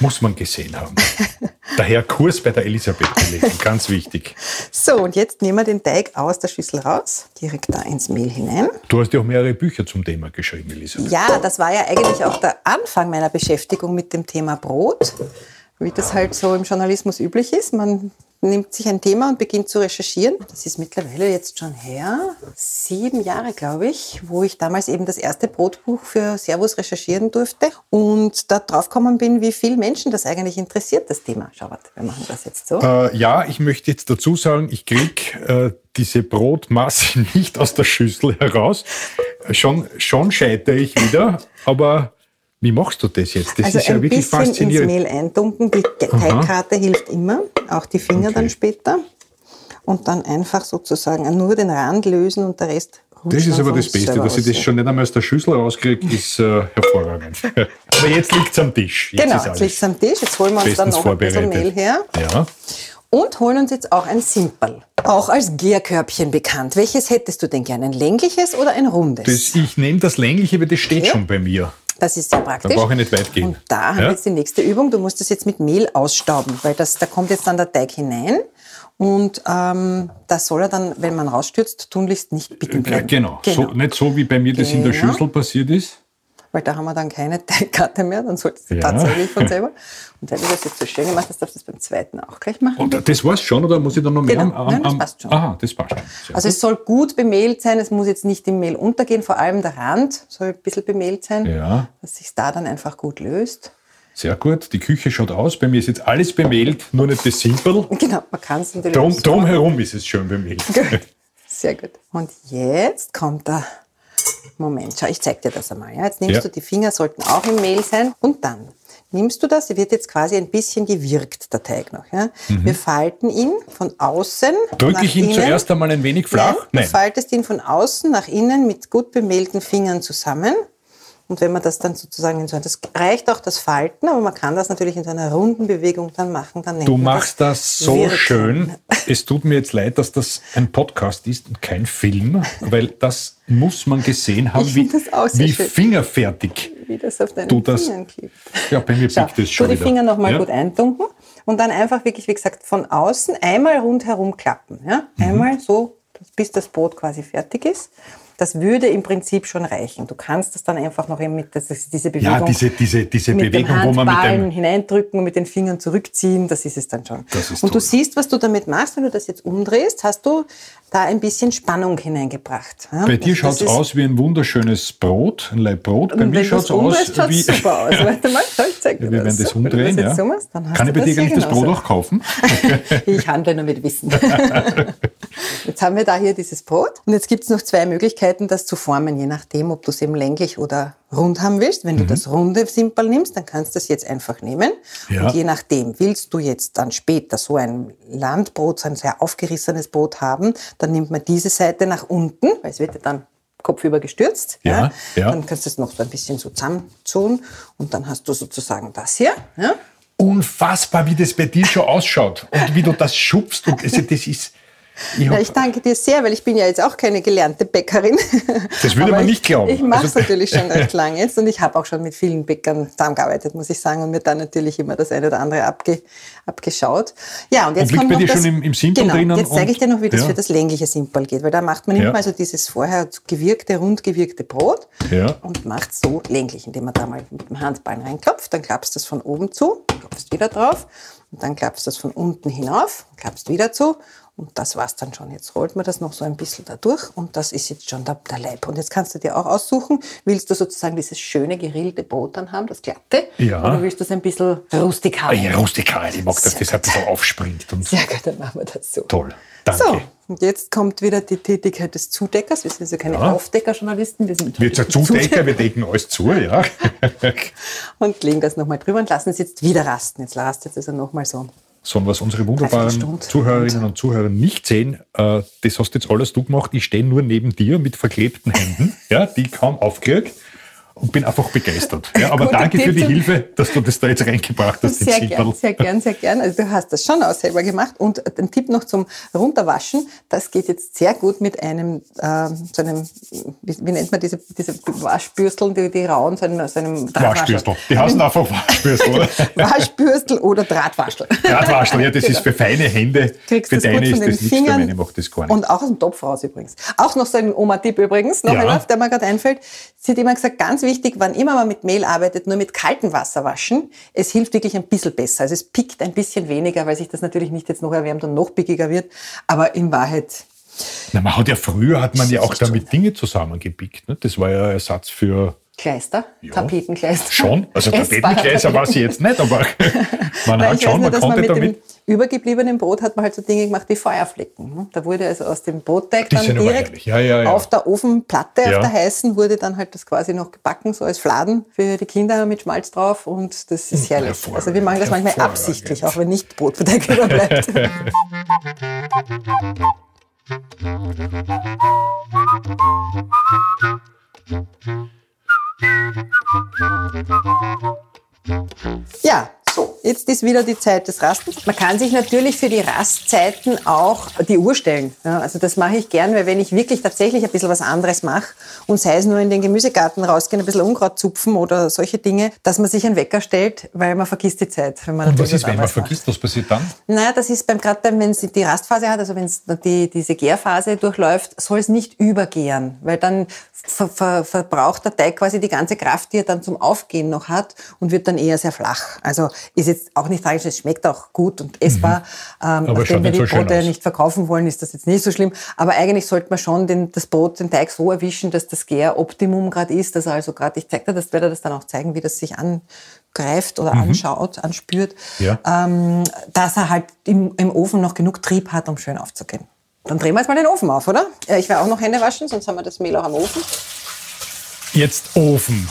muss man gesehen haben. [LAUGHS] Daher Kurs bei der Elisabeth belegen, ganz wichtig. So, und jetzt nehmen wir den Teig aus der Schüssel raus, direkt da ins Mehl hinein. Du hast ja auch mehrere Bücher zum Thema geschrieben, Elisabeth. Ja, das war ja eigentlich auch der Anfang meiner Beschäftigung mit dem Thema Brot, wie das halt so im Journalismus üblich ist. Man nimmt sich ein Thema und beginnt zu recherchieren. Das ist mittlerweile jetzt schon her, sieben Jahre, glaube ich, wo ich damals eben das erste Brotbuch für Servus recherchieren durfte und da drauf gekommen bin, wie viel Menschen das eigentlich interessiert, das Thema. Schau, warte, wir machen das jetzt so. Äh, ja, ich möchte jetzt dazu sagen, ich krieg äh, diese Brotmasse [LAUGHS] nicht aus der Schüssel heraus. Äh, Schon, schon scheitere ich wieder, aber wie machst du das jetzt? Das also ist ja ein wirklich bisschen ins faszinierend. Mehl eintunken, die Teigkarte hilft immer, auch die Finger Okay. dann später. Und dann einfach sozusagen nur den Rand lösen und der Rest Das ist aber das Beste, dass ich das schon nicht einmal aus der Schüssel rauskriege, ist äh, hervorragend. [LAUGHS] aber jetzt liegt's am Tisch. Jetzt Genau, jetzt liegt es am Tisch. Jetzt holen wir uns dann noch ein bisschen. Mehl her Ja. und holen uns jetzt auch ein Simperl. Auch als Gärkörbchen bekannt. Welches hättest du denn gern? Ein längliches oder ein rundes? Das, ich nehme das längliche, weil das steht Okay. schon bei mir. Das ist sehr praktisch. Da brauche ich nicht weit gehen. Und da haben Ja? wir jetzt die nächste Übung. Du musst das jetzt mit Mehl ausstauben, weil das, da kommt jetzt dann der Teig hinein. Und ähm, das soll er dann, wenn man rausstürzt, tunlichst nicht bicken Ja, bleiben. genau. So, nicht so, wie bei mir das in der Genau. Schüssel passiert ist. Weil da haben wir dann keine [LAUGHS] Teigkarte mehr, dann soll es Ja. tatsächlich von selber. Und weil du das jetzt so schön gemacht hast, darfst du das beim zweiten auch gleich machen. Und das war's schon, oder muss ich dann noch mehr Genau. am, am, Nein, das passt schon. Aha, das passt schon. Sehr Also es soll gut bemehlt sein, es muss jetzt nicht im Mehl untergehen, vor allem der Rand soll ein bisschen bemehlt sein, Ja. dass sich da dann einfach gut löst. Sehr gut. Die Küche schaut aus. Bei mir ist jetzt alles bemehlt, nur nicht das Simpel. Genau, man kann es natürlich Drum, so drumherum ist es schön bemehlt. [LAUGHS] Sehr gut. Und jetzt kommt der Moment. Schau, ich zeig dir das einmal. Ja? Jetzt nimmst Ja. du, die Finger sollten auch im Mehl sein. Und dann nimmst du das, wird jetzt quasi ein bisschen gewirkt, der Teig noch. Ja? Wir falten ihn von außen. Mhm. Drücke ich ihn innen. zuerst einmal ein wenig flach? Nein, du faltest ihn von außen nach innen mit gut bemehlten Fingern zusammen. Und wenn man das dann sozusagen in so das reicht auch das Falten, aber man kann das natürlich in so einer runden Bewegung dann machen. Dann Du machst das so Wirken. schön. [LAUGHS] Es tut mir jetzt leid, dass das ein Podcast ist und kein Film, weil das muss man gesehen haben, wie, das wie fingerfertig. wie das auf deinen Du das- Fingern klebt. Ja, bei mir Schau, es schon tu die. Finger nochmal Ja? gut eintunken und dann einfach wirklich, wie gesagt, von außen einmal rundherum klappen. Ja? Mhm. Einmal so, bis das Brot quasi fertig ist. Das würde im Prinzip schon reichen. Du kannst das dann einfach noch eben mit das ist diese Bewegung, Ja, diese, diese, diese mit Bewegung, dem wo man mit Handballen dem. hineindrücken und mit den Fingern zurückziehen, das ist es dann schon. Und du toll. siehst, was du damit machst, wenn du das jetzt umdrehst, hast du da ein bisschen Spannung hineingebracht. Ja? Bei dir Also schaut es aus wie ein wunderschönes Brot, ein Laib Brot. Bei mir schaut es aus wie. super aus. [LAUGHS] Warte mal, schau, ich zeig dir Wir werden das. umdrehen, ja. so machst, Kann ich bei dir das gar nicht das Brot auch kaufen? [LAUGHS] Ich handle nur mit Wissen. [LAUGHS] Jetzt haben wir da hier dieses Brot. Und jetzt gibt es noch zwei Möglichkeiten, das zu formen, je nachdem, ob du es eben länglich oder rund haben willst. Wenn Mhm. du das runde Simpel nimmst, dann kannst du das jetzt einfach nehmen. Ja. Und je nachdem, willst du jetzt dann später so ein Landbrot, so ein sehr aufgerissenes Brot haben, dann nimmt man diese Seite nach unten, weil es wird ja dann kopfüber gestürzt. Ja, ja. Dann kannst du es noch so ein bisschen so zusammenzoomen und dann hast du sozusagen das hier. Ja? Unfassbar, wie das bei dir schon ausschaut und wie du das schubst. Und also das ist. Ich hab, ich danke dir sehr, weil ich bin ja jetzt auch keine gelernte Bäckerin. Das würde man ich, nicht glauben. Ich mache es Also- natürlich schon recht [LAUGHS] lange jetzt und ich habe auch schon mit vielen Bäckern zusammengearbeitet, muss ich sagen, und mir dann natürlich immer das eine oder andere abge, abgeschaut. Ja, und jetzt liegt kommt noch dir das, schon im- im Simpel genau, drinnen Jetzt zeige ich und- dir noch, wie das ja. für das längliche Simpel geht, weil da macht man Ja. man also dieses vorher gewirkte, rund gewirkte Brot Ja. und macht so länglich, indem man da mal mit dem Handballen reinklopft, dann klappst du das von oben zu, klopfst wieder drauf und dann klappst du das von unten hinauf, klappst wieder zu Und das war's dann schon. Jetzt rollt man das noch so ein bisschen da durch und das ist jetzt schon der, der Leib. Und jetzt kannst du dir auch aussuchen, willst du sozusagen dieses schöne gerillte Brot dann haben, das glatte? Ja. Oder willst du es ein bisschen rustikal? Ja, rustikal. Ich mag, dass Sehr das ein bisschen aufspringt. Und Sehr gut, dann machen wir das so. toll. Danke. So, und jetzt kommt wieder die Tätigkeit des Zudeckers. Wir sind also keine Ja. Aufdeckerjournalisten, wir sind Wir sind Zudecker, wir decken alles zu, ja. [LAUGHS] und legen das nochmal drüber und lassen es jetzt wieder rasten. Jetzt rastet es also nochmal so. So, und was unsere wunderbaren Dreiviertelstunde. Zuhörerinnen und Zuhörer nicht sehen, äh, das hast jetzt alles du gemacht. Ich stehe nur neben dir mit verklebten Händen, [LAUGHS] ja, die kaum aufkriege und bin einfach begeistert. Ja, [LAUGHS] aber danke für die. Hilfe, dass du das da jetzt reingebracht hast. Sehr gern, sehr gern, sehr gern. Also du hast das schon auch selber gemacht. Und ein Tipp noch zum Runterwaschen. Das geht jetzt sehr gut mit einem, ähm, so einem, wie, wie nennt man diese, diese Waschbürsteln, die, die rauen, so einem, so einem Waschbürstel. Die heißen einfach Waschbürstel, oder? [LAUGHS] Waschbürstel oder Drahtwaschel. Drahtwaschel, ja, das ist für feine Hände. Kriegst für deine ist das nichts, für meine macht das gar nicht. und auch aus dem Topf raus übrigens. Auch noch so ein Oma-Tipp übrigens, noch Ja. einer, der mir gerade einfällt. Sie hat immer gesagt, ganz wichtig, wann immer man mit Mehl arbeitet, nur mit kaltem Wasser waschen. Es hilft wirklich ein bisschen besser. Also es pickt ein bisschen weniger, weil sich das natürlich nicht jetzt noch erwärmt und noch pickiger wird. Aber in Wahrheit, Na, man hat ja früher hat man ja auch damit Dinge zusammengepickt. Ne? Das war ja Ersatz für Kleister, Ja. Tapetenkleister. schon. Also [LAUGHS] Tapetenkleister weiß ich jetzt nicht, aber [LAUGHS] man hat schon, man dass man konnte mit damit. dem übergebliebenen Brot hat man halt so Dinge gemacht wie Feuerflecken. ne? Da wurde also aus dem Brotteig Die dann direkt herrlich. Ja, ja, auf der Ofenplatte, auf der heißen, wurde dann halt das quasi noch gebacken, so als Fladen für die Kinder mit Schmalz drauf und das ist herrlich. hervorragend, Also wir machen das manchmal absichtlich, auch wenn nicht Brotverteig [LAUGHS] überbleibt. Ja, so, jetzt ist wieder die Zeit des Rastens. Man kann sich natürlich für die Rastzeiten auch die Uhr stellen. Ja, also das mache ich gern, weil wenn ich wirklich tatsächlich ein bisschen was anderes mache und sei es nur in den Gemüsegarten rausgehen, ein bisschen Unkraut zupfen oder solche Dinge, dass man sich einen Wecker stellt, weil man vergisst die Zeit. Wenn man Und was ist, wenn man macht. vergisst, was passiert dann? Naja, das ist beim gerade wenn es die Rastphase hat, also wenn es die, diese Gärphase durchläuft, soll es nicht übergären, weil dann ver, ver, verbraucht der Teig quasi die ganze Kraft, die er dann zum Aufgehen noch hat und wird dann eher sehr flach. Also ist jetzt auch nicht tragisch, es schmeckt auch gut und essbar. Ähm, Mhm. Aber nachdem wir die so Brote aus. nicht verkaufen wollen, ist das jetzt nicht so schlimm. Aber eigentlich sollte man schon den, das Brot, den Teig so erwischen, dass das Gäroptimum gerade ist. Dass er also gerade, ich zeige dir das, werde das dann auch zeigen, wie das sich angreift oder anschaut, anspürt Mhm. Ja. ähm, dass er halt im, im Ofen noch genug Trieb hat, um schön aufzugehen. Dann drehen wir jetzt mal den Ofen auf, oder? Ja, ich werde auch noch Hände waschen, sonst haben wir das Mehl auch am Ofen. Jetzt Ofen.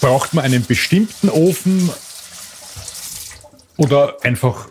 Braucht man einen bestimmten Ofen oder einfach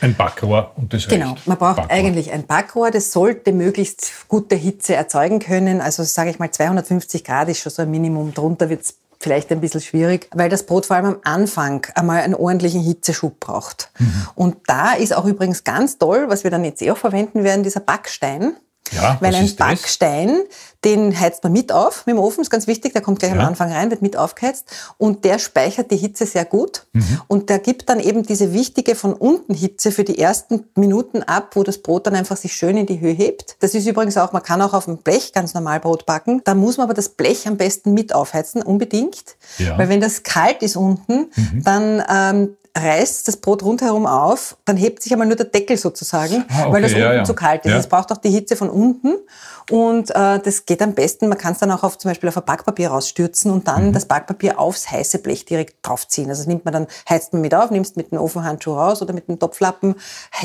ein Backrohr und das Genau, reicht? man braucht Backrohr. eigentlich ein Backrohr, das sollte möglichst gute Hitze erzeugen können. Also sage ich mal 250 Grad ist schon so ein Minimum, drunter wird es vielleicht ein bisschen schwierig, weil das Brot vor allem am Anfang einmal einen ordentlichen Hitzeschub braucht. Mhm. Und da ist auch übrigens ganz toll, was wir dann jetzt eh auch verwenden werden, dieser Backstein. Ja, Weil ein ist das? Backstein, den heizt man mit auf mit dem Ofen, ist ganz wichtig, der kommt gleich Ja. am Anfang rein, wird mit aufgeheizt und der speichert die Hitze sehr gut Mhm. und der gibt dann eben diese wichtige von unten Hitze für die ersten Minuten ab, wo das Brot dann einfach sich schön in die Höhe hebt. Das ist übrigens auch, man kann auch auf dem Blech ganz normal Brot backen, da muss man aber das Blech am besten mit aufheizen, unbedingt, Ja. weil wenn das kalt ist unten, Mhm. dann ähm, reißt das Brot rundherum auf, dann hebt sich einmal nur der Deckel sozusagen, Ah, weil das okay, ja, unten ja. zu kalt ist. Ja. Es braucht auch die Hitze von unten und äh, das geht am besten, man kann es dann auch auf zum Beispiel auf ein Backpapier rausstürzen und dann Mhm. das Backpapier aufs heiße Blech direkt draufziehen. Also das nimmt man dann, heizt man mit auf, nimmst mit dem Ofenhandschuh raus oder mit dem Topflappen,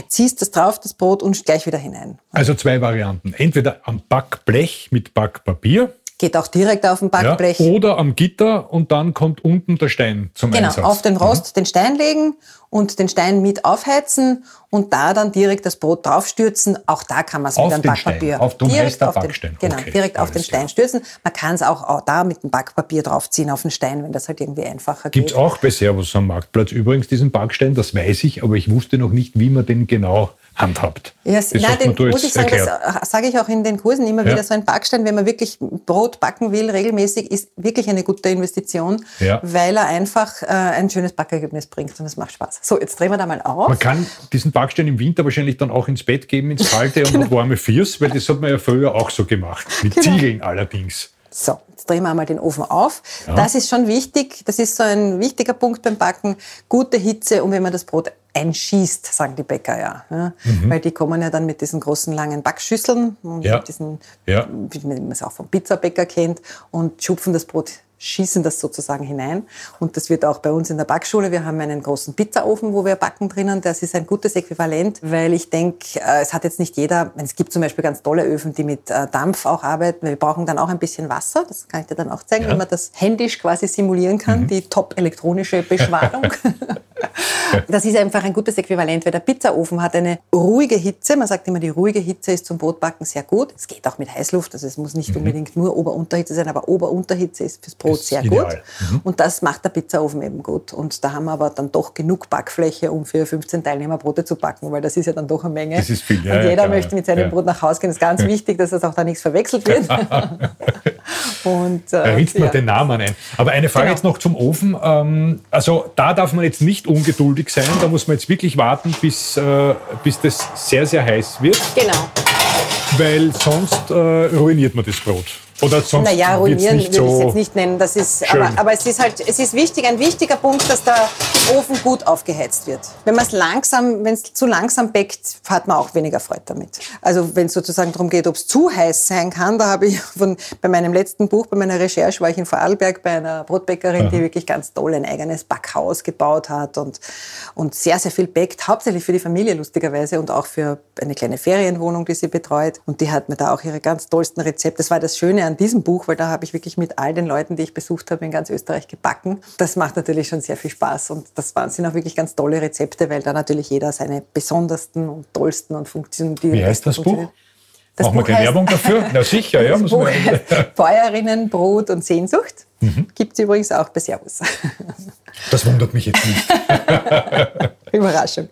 ziehst das drauf, das Brot und gleich wieder hinein. Also zwei Varianten. Entweder am Backblech mit Backpapier Geht auch direkt auf dem ja, Backblech. oder am Gitter und dann kommt unten der Stein zum Genau, Einsatz. auf den Rost den Stein legen und den Stein mit aufheizen und da dann direkt das Brot draufstürzen. Auch da kann man es mit einem Backpapier. Stein. Auf- darum direkt auf den, Backstein. Genau, Okay, direkt auf den Stein klar. stürzen. Man kann es auch, auch da mit dem Backpapier draufziehen auf den Stein, wenn das halt irgendwie einfacher Gibt es geht. auch bei Servus am Marktplatz übrigens diesen Backstein, das weiß ich, aber ich wusste noch nicht, wie man den genau handhabt. Ja, das nein, den muss ich sagen, das erklärt. äh, sage ich auch in den Kursen immer Ja. wieder, so ein Backstein, wenn man wirklich Brot backen will, regelmäßig, ist wirklich eine gute Investition, Ja. weil er einfach äh, ein schönes Backergebnis bringt und es macht Spaß. So, jetzt drehen wir da mal auf. Man kann diesen Backstein im Winter wahrscheinlich dann auch ins Bett geben, ins kalte [LAUGHS] Genau. und warme Fiers, weil das hat man ja früher auch so gemacht. Mit Ziegeln allerdings. So, jetzt drehen wir einmal den Ofen auf. Ja. Das ist schon wichtig. Das ist so ein wichtiger Punkt beim Backen. Gute Hitze und wenn man das Brot einschießt, sagen die Bäcker ja. ja. Mhm. Weil die kommen ja dann mit diesen großen langen Backschüsseln, ja. mit diesen, ja. wie man es auch vom Pizzabäcker kennt, und schupfen das Brot schießen das sozusagen hinein. Und das wird auch bei uns in der Backschule. Wir haben einen großen Pizzaofen, wo wir backen drinnen. Das ist ein gutes Äquivalent, weil ich denke, äh, es hat jetzt nicht jeder, es gibt zum Beispiel ganz tolle Öfen, die mit äh, Dampf auch arbeiten. Wir brauchen dann auch ein bisschen Wasser. Das kann ich dir dann auch zeigen, ja. wie man das händisch quasi simulieren kann, mhm. die top elektronische Beschwadung. [LAUGHS] das ist einfach ein gutes Äquivalent, weil der Pizzaofen hat eine ruhige Hitze. Man sagt immer, die ruhige Hitze ist zum Brotbacken sehr gut. Es geht auch mit Heißluft, also es muss nicht mhm. unbedingt nur Ober-Unterhitze sein, aber Ober-Unterhitze ist fürs Brot Brot sehr ideal. gut. Mhm. Und das macht der Pizzaofen eben gut. Und da haben wir aber dann doch genug Backfläche, um für 15 Teilnehmer Brote zu backen, weil das ist ja dann doch eine Menge. Das ist viel, ja, Und jeder ja, möchte mit seinem ja. Brot nach Hause gehen. Das ist ganz [LAUGHS] wichtig, dass das auch da nichts verwechselt wird. [LAUGHS] Und, äh, da ringt man den Namen ein. Aber eine Frage genau. jetzt noch zum Ofen. Ähm, also da darf man jetzt nicht ungeduldig sein. Da muss man jetzt wirklich warten, bis, äh, bis das sehr, sehr heiß wird. Genau. Weil sonst äh, ruiniert man das Brot. Oder sonst naja, ruinieren würde so ich es jetzt nicht nennen. Das ist, aber, aber, es ist halt, es ist wichtig, ein wichtiger Punkt, dass der Ofen gut aufgeheizt wird. Wenn man es langsam, wenn es zu langsam backt, hat man auch weniger Freude damit. Also wenn es sozusagen darum geht, ob es zu heiß sein kann, da habe ich [LAUGHS] von, bei meinem letzten Buch, bei meiner Recherche, war ich in Vorarlberg bei einer Brotbäckerin, Aha. die wirklich ganz toll ein eigenes Backhaus gebaut hat und, und sehr, sehr viel backt, hauptsächlich für die Familie lustigerweise und auch für eine kleine Ferienwohnung, die sie betreut. Und die hat mir da auch ihre ganz tollsten Rezepte. Das war das Schöne an diesem Buch, weil da habe ich wirklich mit all den Leuten, die ich besucht habe, in ganz Österreich gebacken. Das macht natürlich schon sehr viel Spaß und das sind auch wirklich ganz tolle Rezepte, weil da natürlich jeder seine besondersten und tollsten und funktionieren. Wie heißt das Buch? Das Machen Buch wir keine Werbung dafür? [LAUGHS] Na sicher, ja. Buch heißt Bäuerinnen, Brot und Sehnsucht. Mhm. Gibt es übrigens auch bei Servus. Das wundert mich jetzt nicht. [LAUGHS] [LAUGHS] Überraschung.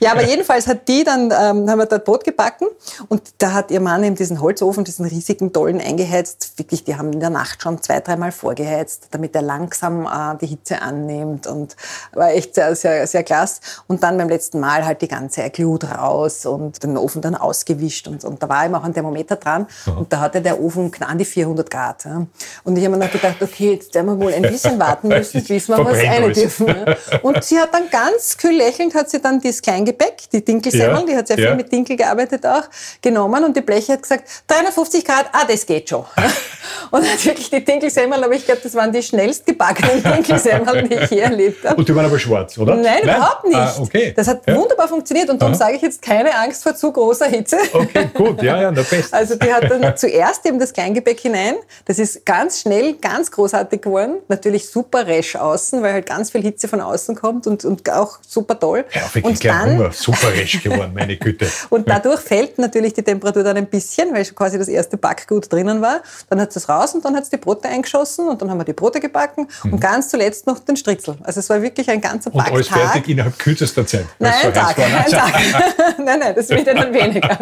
Ja, aber jedenfalls hat die dann, ähm, haben wir dort Brot gebacken und da hat ihr Mann eben diesen Holzofen, diesen riesigen, tollen eingeheizt. Wirklich, die haben in der Nacht schon zwei, dreimal vorgeheizt, damit er langsam äh, die Hitze annimmt und war echt sehr, sehr, sehr klasse. Und dann beim letzten Mal halt die ganze Glut raus und den Ofen dann ausgewischt und, und da war eben auch ein Thermometer dran ja. und da hatte der Ofen an die 400 Grad. Ja. Und ich habe mir dann gedacht, okay, jetzt werden wir wohl ein bisschen warten müssen, [LAUGHS] bis wir was rein dürfen. Ja. [LAUGHS] Und sie hat dann ganz kühl lächelnd, hat sie dann das klein Gebäck, die Dinkelsemmeln, ja, die hat sehr viel mit Dinkel gearbeitet auch, genommen und die Bleche hat gesagt, 350 Grad, ah, das geht schon. [LAUGHS] und hat wirklich die Dinkelsemmeln, aber ich glaube, das waren die schnellst gebackenen [LAUGHS] Dinkelsemmeln, die ich je erlebt habe. Und die waren aber schwarz, oder? Nein, Nein? überhaupt nicht. Ah, okay. Das hat ja. wunderbar funktioniert und darum Aha. sage ich jetzt keine Angst vor zu großer Hitze. Okay, gut, ja, ja, der Beste. Also die hat dann zuerst eben das Kleingebäck hinein, das ist ganz schnell, ganz großartig geworden, natürlich super resch außen, weil halt ganz viel Hitze von außen kommt und, und auch super toll. Ja, und dann Hunger, super resch geworden, meine Güte. [LAUGHS] und dadurch fällt natürlich die Temperatur dann ein bisschen, weil schon quasi das erste Backgut drinnen war. Dann hat es raus und dann hat es die Brote eingeschossen und dann haben wir die Brote gebacken mhm. und ganz zuletzt noch den Stritzel. Also es war wirklich ein ganzer Backtag. Und alles fertig innerhalb kürzester Zeit. Nein, ein Tag, ein Tag. nein, nein, das wird ja dann weniger.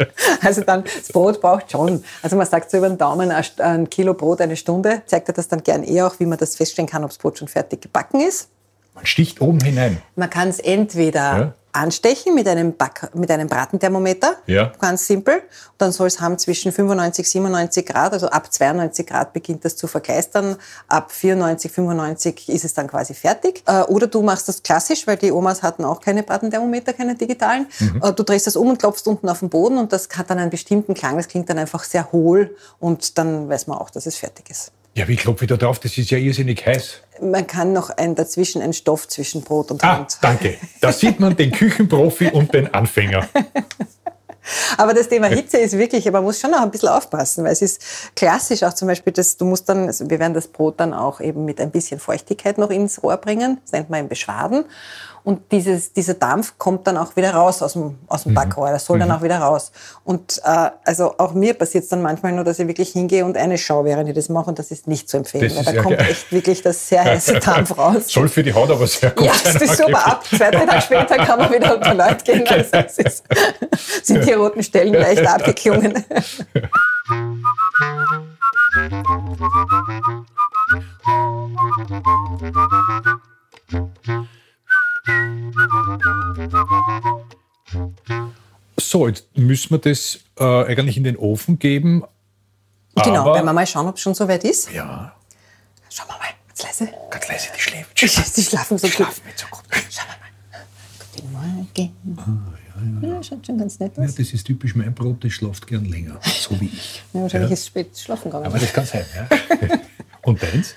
[LAUGHS] also dann, das Brot braucht schon, also man sagt so über den Daumen, ein Kilo Brot eine Stunde, zeigt er das dann gern eh auch, wie man das feststellen kann, ob das Brot schon fertig gebacken ist. Man sticht oben hinein. Man kann es entweder ja anstechen mit einem, Back, mit einem Bratenthermometer. Ja. Ganz simpel. Und dann soll es haben zwischen 95, 97 Grad, also ab 92 Grad beginnt das zu vergeistern. Ab 94, 95 ist es dann quasi fertig. Äh, oder du machst das klassisch, weil die Omas hatten auch keine Bratenthermometer, keine digitalen. Mhm. Äh, du drehst das um und klopfst unten auf den Boden und das hat dann einen bestimmten Klang. Das klingt dann einfach sehr hohl und dann weiß man auch, dass es fertig ist. Ja, wie klopfe ich da drauf? Das ist ja irrsinnig heiß. Man kann noch ein, dazwischen einen Stoff zwischen Brot und ah, Hand. Danke. Da sieht man den Küchenprofi [LAUGHS] und den Anfänger. Aber das Thema Hitze ist wirklich, man muss schon auch ein bisschen aufpassen, weil es ist klassisch auch zum Beispiel, dass du musst dann, also wir werden das Brot dann auch eben mit ein bisschen Feuchtigkeit noch ins Rohr bringen. Das nennt man im Beschwaden. Und dieses, dieser Dampf kommt dann auch wieder raus aus dem, aus dem mhm. Backrohr. Das soll mhm. dann auch wieder raus. Und äh, also auch mir passiert es dann manchmal nur, dass ich wirklich hingehe und eine schaue, während ich das mache. Und das ist nicht zu empfehlen, weil da kommt geil. echt wirklich das sehr heiße [LAUGHS] Dampf raus. Soll für die Haut aber sehr gut ja, sein. Ja, das ist super. Ab zwei, drei Tage später kann man wieder unter Leute gehen. Also [LAUGHS] es ist, [LAUGHS] sind die roten Stellen leicht abgeklungen. So, jetzt müssen wir das äh, eigentlich in den Ofen geben. Genau, werden wir mal schauen, ob es schon soweit ist. Ja. Schauen wir mal, ganz leise. Ganz leise, die schläft. Die, die schlafen so die gut. Schlafen mit so gut. Schauen wir mal. Backen. Ah, ja, ja. ja, schaut schon ganz nett aus. Ja, das ist typisch mein Brot, das schlaft gern länger, so wie ich. Ja, wahrscheinlich ist es spät schlafen gegangen. Aber das kann sein, ja. [LAUGHS] Und deins?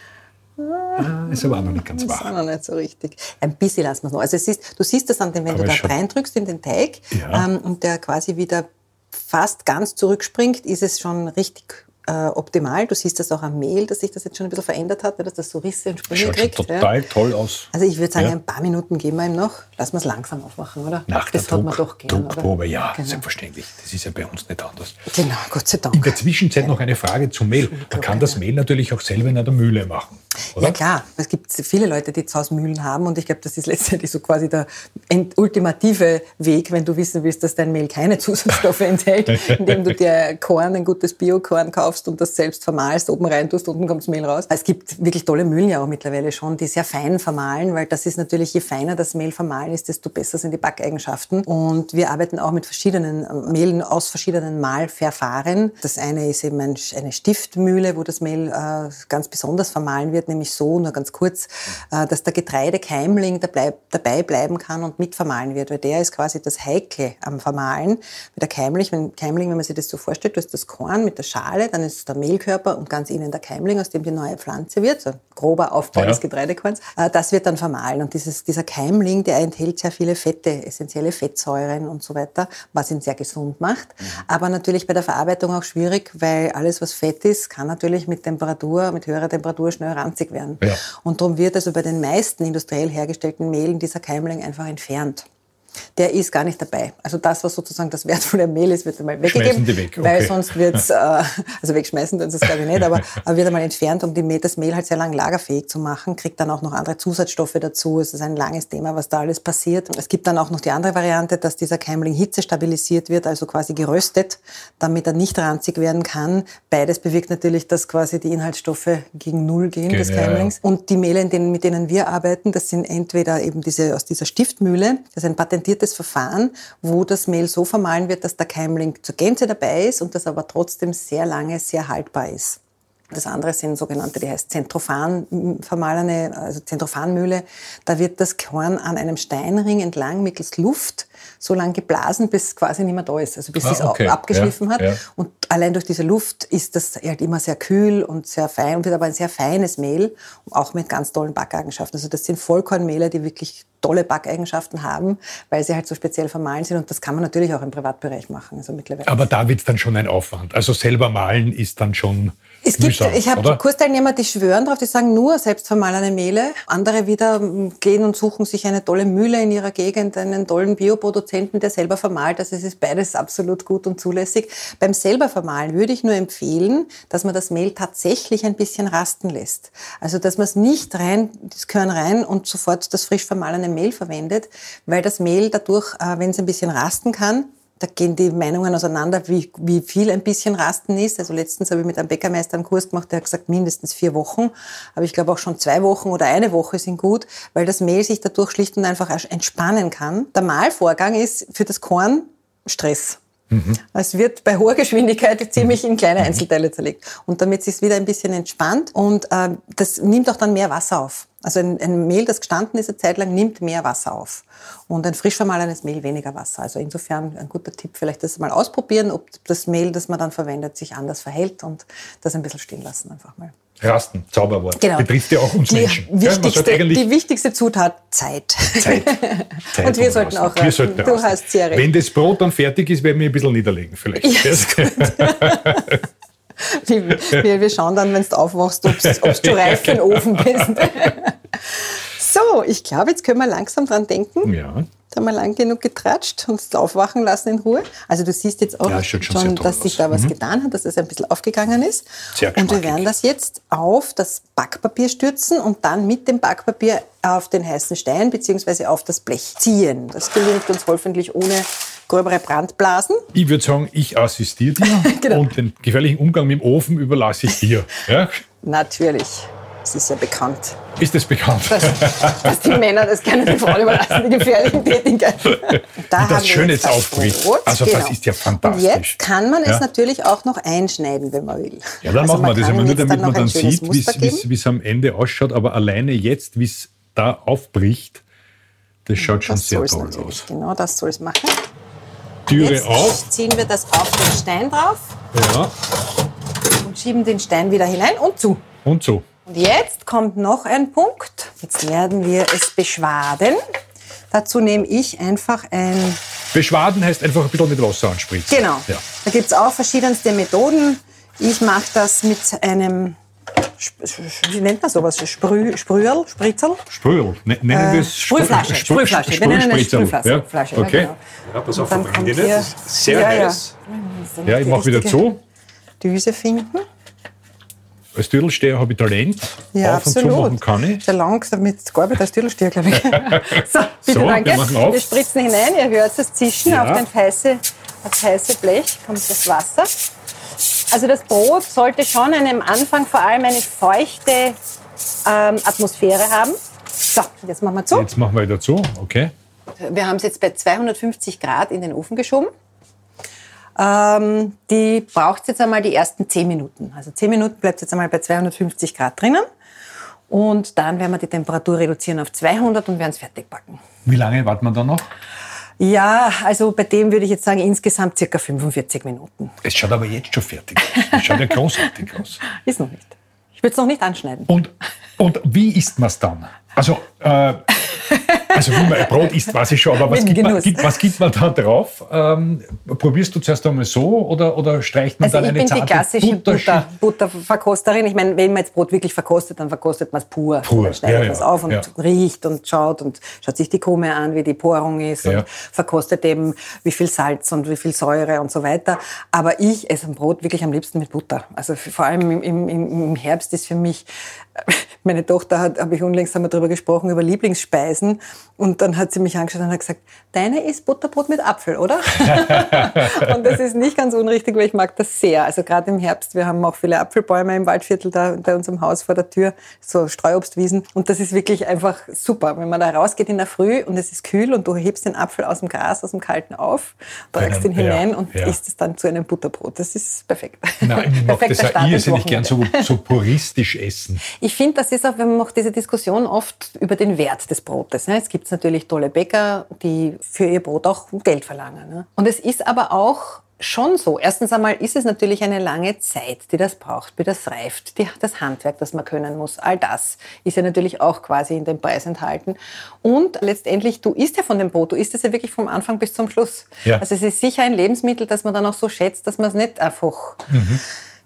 Ah, ist aber auch noch nicht ganz wahr. Ist auch noch nicht so richtig. Ein bisschen lassen wir es noch. Also es ist, du siehst das an dem, wenn aber du da reindrückst in den Teig ja. ähm, und der quasi wieder fast ganz zurückspringt, ist es schon richtig äh, optimal. Du siehst das auch am Mehl, dass sich das jetzt schon ein bisschen verändert hat, dass das so Risse und Sprünge Schaut kriegt. Schaut total ja. toll aus. Also ich würde sagen, ja. ein paar Minuten geben wir ihm noch. Lassen wir es langsam aufmachen, oder? Nach das der Druck, doch gern, Druckprobe, ja, genau. selbstverständlich. Das ist ja bei uns nicht anders. Genau, Gott sei Dank. In der Zwischenzeit noch eine Frage zum Mehl. Man kann das Mehl natürlich auch selber in einer Mühle machen. Oder? Ja klar, es gibt viele Leute, die zu Hause Mühlen haben und ich glaube, das ist letztendlich so quasi der ultimative Weg, wenn du wissen willst, dass dein Mehl keine [LAUGHS] Zusatzstoffe enthält, indem du dir Korn, ein gutes Biokorn kaufst und das selbst vermahlst, oben rein tust, unten kommt das Mehl raus. Es gibt wirklich tolle Mühlen ja auch mittlerweile schon, die sehr fein vermahlen, weil das ist natürlich, je feiner das Mehl vermahlen ist, desto besser sind die Backeigenschaften. Und wir arbeiten auch mit verschiedenen äh, Mehlen aus verschiedenen Mahlverfahren. Das eine ist eben eine Stiftmühle, wo das Mehl äh, ganz besonders vermahlen wird, nämlich so, nur ganz kurz, äh, dass der Getreidekeimling dabei bleiben kann und mitvermahlen wird, weil der ist quasi das Heikle am Vermahlen. Mit der Keimling, wenn, Keimling, wenn man sich das so vorstellt, du hast das Korn mit der Schale, dann ist der Mehlkörper und ganz innen der Keimling, aus dem die neue Pflanze wird, so ein grober Aufbau ja. des Getreidekorns. Äh, das wird dann vermahlen und dieses, dieser Keimling, der enthält sehr viele Fette, essentielle Fettsäuren und so weiter, was ihn sehr gesund macht. Mhm. Aber natürlich bei der Verarbeitung auch schwierig, weil alles, was Fett ist, kann natürlich mit Temperatur, mit höherer Temperatur schnell ranzig werden. Ja. Und darum wird also bei den meisten industriell hergestellten Mehlen dieser Keimling einfach entfernt der ist gar nicht dabei. Also das, was sozusagen das wertvolle Mehl ist, wird einmal weggegeben, weg. okay. weil sonst wird es, [LAUGHS] äh, also wegschmeißen sie es glaube ich nicht, aber, aber wird einmal entfernt, um die, das Mehl halt sehr lang lagerfähig zu machen, kriegt dann auch noch andere Zusatzstoffe dazu. Es ist ein langes Thema, was da alles passiert. Es gibt dann auch noch die andere Variante, dass dieser Keimling Hitze stabilisiert wird, also quasi geröstet, damit er nicht ranzig werden kann. Beides bewirkt natürlich, dass quasi die Inhaltsstoffe gegen Null gehen Gehen, des Keimlings. Und die Mehle, mit denen wir arbeiten, das sind entweder eben diese aus dieser Stiftmühle, das ist ein Patent patentiertes Verfahren, wo das Mehl so vermahlen wird, dass der Keimling zur Gänze dabei ist und das aber trotzdem sehr lange sehr haltbar ist. Das andere sind sogenannte, die heißt Zentrofan vermahlene, also Zentrofanmühle. Da wird das Korn an einem Steinring entlang mittels Luft so lange geblasen, bis es quasi nicht mehr da ist, also bis ah, es okay. abgeschliffen ja, hat. Ja. Und allein durch diese Luft ist das halt immer sehr kühl und sehr fein und wird aber ein sehr feines Mehl, auch mit ganz tollen Backeigenschaften. Also das sind Vollkornmehle, die wirklich tolle Backeigenschaften haben, weil sie halt so speziell vermahlen sind. Und das kann man natürlich auch im Privatbereich machen. Also mittlerweile. Aber da wird es dann schon ein Aufwand. Also selber malen ist dann schon. Es gibt, mühsam, ich habe Kursteilnehmer, die schwören drauf, die sagen nur selbstvermahlene Mehle. Andere wieder gehen und suchen sich eine tolle Mühle in ihrer Gegend, einen tollen Bioproduzenten, der selber vermahlt. Also es ist beides absolut gut und zulässig. Beim selber vermahlen würde ich nur empfehlen, dass man das Mehl tatsächlich ein bisschen rasten lässt. Also dass man es nicht rein, das Körn rein und sofort das frisch vermahlene Mehl verwendet, weil das Mehl dadurch, äh, wenn es ein bisschen rasten kann, da gehen die Meinungen auseinander, wie, wie viel ein bisschen Rasten ist. Also letztens habe ich mit einem Bäckermeister einen Kurs gemacht, der hat gesagt, mindestens vier Wochen. Aber ich glaube auch schon zwei Wochen oder eine Woche sind gut, weil das Mehl sich dadurch schlicht und einfach entspannen kann. Der Mahlvorgang ist für das Korn Stress. Mhm. Es wird bei hoher Geschwindigkeit ziemlich in kleine mhm. Einzelteile zerlegt. Und damit sich es wieder ein bisschen entspannt und äh, das nimmt auch dann mehr Wasser auf. Also ein, ein, Mehl, das gestanden ist eine Zeit lang, nimmt mehr Wasser auf. Und ein frisch vermahlenes Mehl weniger Wasser. Also insofern ein guter Tipp, vielleicht das mal ausprobieren, ob das Mehl, das man dann verwendet, sich anders verhält und das ein bisschen stehen lassen einfach mal. Rasten, Zauberwort. Genau. Betrifft ja auch uns die Menschen. Wichtigste, ja, die wichtigste Zutat, Zeit. Zeit. [LAUGHS] Zeit und wir sollten auch wir sollten Du rasten. hast sehr recht. Wenn das Brot dann fertig ist, werden wir ein bisschen niederlegen vielleicht. Ja, [LAUGHS] wir, wir, schauen dann, wenn du aufwachst, ob du [LAUGHS] reif für den Ofen bist. so, ich glaube, jetzt können wir langsam dran denken. Ja. Da haben wir lang genug getratscht und es aufwachen lassen in Ruhe. Also du siehst jetzt auch ja, schon, schon dass sich da was mhm. getan hat, dass es ein bisschen aufgegangen ist. Sehr und wir werden das jetzt auf das Backpapier stürzen und dann mit dem Backpapier auf den heißen Stein bzw. auf das Blech ziehen. Das gelingt uns hoffentlich ohne gröbere Brandblasen. Ich würde sagen, ich assistiere dir [LAUGHS] genau. und den gefährlichen Umgang mit dem Ofen überlasse ich dir. Ja? Natürlich. Das ist ja bekannt. Ist das bekannt? Dass, dass die Männer das gerne den Frauen überlassen, die gefährlichen Tätigkeiten. [LAUGHS] Da das schön jetzt aufbricht. Also genau. das ist ja fantastisch. Und jetzt kann man ja? es natürlich auch noch einschneiden, wenn man will. Ja, dann also machen wir das aber nur, damit man dann sieht, wie es am Ende ausschaut. Aber alleine jetzt, wie es da aufbricht, Das schaut schon Das sehr soll's toll aus. Genau das soll es machen. Türe Jetzt auf. ziehen wir das auf den Stein drauf Ja. und schieben den Stein wieder hinein und zu. Und so. Und jetzt kommt noch ein Punkt. Jetzt werden wir es beschwaden. Dazu nehme ich einfach ein Beschwaden heißt einfach ein bisschen mit Wasser anspritzen. Genau. Ja. Da gibt es auch verschiedenste Methoden. Ich mache das mit einem, wie nennt man sowas? Sprüh, Sprüherl, Spritzel? Sprühl. Ne- Nennen wir es Sprü- Äh, Sprühflasche, Sprü- Sprühflasche. Wir nennen es. Sprühflasche, Ja. ja, Okay. genau. Ja, pass auf, Und dann verbrenn die kommt nicht. sehr Ja, ja. heiß. Ja, ich mache wieder zu. Düse finden. Als Türlsteher habe ich Talent. Ja, Auf und zu machen kann ich. Sehr langsam mit gearbeitet als Türlsteher, glaube ich. [LAUGHS] so, bitte So, danke. wir machen auf. Wir spritzen hinein, ihr hört das Zischen Ja. auf, den heiße, das heiße Blech, kommt das Wasser. Also das Brot sollte schon am Anfang vor allem eine feuchte ähm, Atmosphäre haben. So, jetzt machen wir zu. Jetzt machen wir wieder zu. Okay. Wir haben es jetzt bei 250 Grad in den Ofen geschoben. Ähm, die braucht jetzt einmal die ersten 10 Minuten. Also 10 Minuten bleibt jetzt einmal bei 250 Grad drinnen. Und dann werden wir die Temperatur reduzieren auf 200 und werden es fertig backen. Wie lange warten wir da noch? Ja, also bei dem würde ich jetzt sagen, insgesamt circa 45 Minuten. Es schaut aber jetzt schon fertig aus. Es schaut ja großartig aus. [LAUGHS] Ist noch nicht. Ich würde es noch nicht anschneiden. Und, und wie isst man es dann? Also, äh, also wie man ein Brot isst, weiß ich schon, aber was gibt, man, gibt, was gibt man da drauf? Ähm, probierst du zuerst einmal so oder, oder streicht man Also dann ich eine bin die zarte klassische? Butter, Butterverkosterin. Ich meine, wenn man jetzt Brot wirklich verkostet, dann verkostet man es pur. Pur, Dann schneidet ja, man es ja, auf und ja. riecht und schaut und schaut sich die Krume an, wie die Porung ist und verkostet eben, wie viel Salz und wie viel Säure und so weiter. Aber ich esse ein Brot wirklich am liebsten mit Butter. Also vor allem im, im, im Herbst ist für mich, meine Tochter hat, habe ich unlängst wir darüber gesprochen, über Lieblingsspeisen und dann hat sie mich angeschaut und hat gesagt, deine ist Butterbrot mit Apfel, oder? [LAUGHS] und das ist nicht ganz unrichtig, weil ich mag das sehr. Also gerade im Herbst, wir haben auch viele Apfelbäume im Waldviertel da bei unserem Haus vor der Tür, so Streuobstwiesen. Und das ist wirklich einfach super, wenn man da rausgeht in der Früh und es ist kühl und du hebst den Apfel aus dem Gras, aus dem Kalten auf, trägst ihn einem- ja, hinein und ja. isst es dann zu einem Butterbrot. Das ist perfekt. Nein, ich mag das ins irrsinnig gern so, so puristisch essen. Ich finde, das ist auch, wenn man macht diese Diskussion oft über den Wert des Brotes. Ne? Es gibt natürlich tolle Bäcker, die für ihr Brot auch Geld verlangen. Ne? Und es ist aber auch schon so. Erstens einmal ist es natürlich eine lange Zeit, die das braucht, wie das reift, die, das Handwerk, das man können muss. All das ist ja natürlich auch quasi in dem Preis enthalten. Und letztendlich, du isst ja von dem Brot, du isst es ja wirklich vom Anfang bis zum Schluss. Ja. Also es ist sicher ein Lebensmittel, das man dann auch so schätzt, dass man es nicht einfach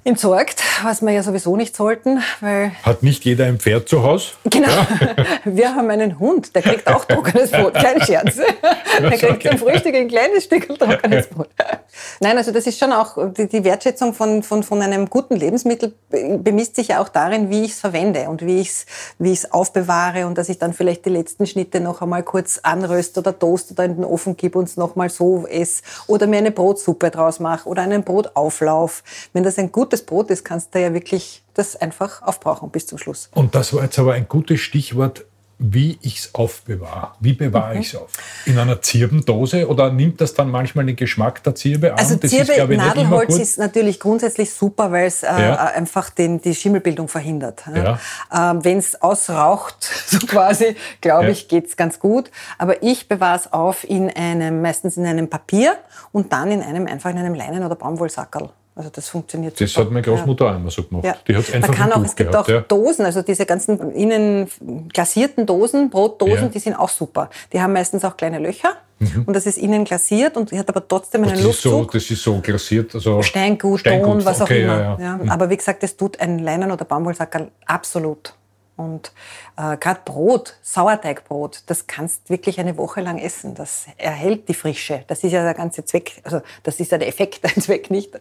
entsorgt, was wir ja sowieso nicht sollten, weil Hat nicht jeder ein Pferd zu Hause? Genau. [LAUGHS] Wir haben einen Hund, der kriegt auch trockenes Brot. Kein Scherz. Der kriegt zum Frühstück ein kleines Stück trockenes Brot. Nein, also das ist schon auch, die, die Wertschätzung von, von, von einem guten Lebensmittel be- bemisst sich ja auch darin, wie ich es verwende und wie ich es wie ich's aufbewahre und dass ich dann vielleicht die letzten Schnitte noch einmal kurz anröste oder toast oder in den Ofen gebe und es nochmal so esse oder mir eine Brotsuppe draus mache oder einen Brotauflauf. Wenn das ein gutes Brot ist, kannst du ja wirklich das einfach aufbrauchen bis zum Schluss. Und das war jetzt aber ein gutes Stichwort, wie ich es aufbewahre. Wie bewahre Mhm. ich es auf? In einer Zirbendose oder nimmt das dann manchmal den Geschmack der Zirbe an? Also das Zirbe, ist, ich, Nadelholz ist natürlich grundsätzlich super, weil es äh, Ja. einfach den, die Schimmelbildung verhindert. Ja. Ähm, Wenn es ausraucht, [LAUGHS] so quasi, glaube ich, geht's ganz gut. Aber ich bewahre es auf in einem, meistens in einem Papier und dann in einem, einfach in einem Leinen- oder Baumwollsackerl. Also das funktioniert Das super. hat meine Großmutter auch immer so gemacht. Ja. Die hat einfach Man kann auch, es gibt gehabt. auch ja. Dosen, also diese ganzen innen glasierten Dosen, Brotdosen, Ja. die sind auch super. Die haben meistens auch kleine Löcher und das ist innen glasiert und hat aber trotzdem einen Mhm. das, ist so, Luftzug. das ist so glasiert. Also Steingut, Steingut, Ton, was auch okay, immer. Ja, Ja, ja. Mhm. Aber wie gesagt, das tut ein Leinen- oder Baumwollsackerl absolut. Und äh, gerade Brot, Sauerteigbrot, das kannst wirklich eine Woche lang essen. Das erhält die Frische. Das ist ja der ganze Zweck, also das ist ja der Effekt, [LAUGHS] der Zweck nicht.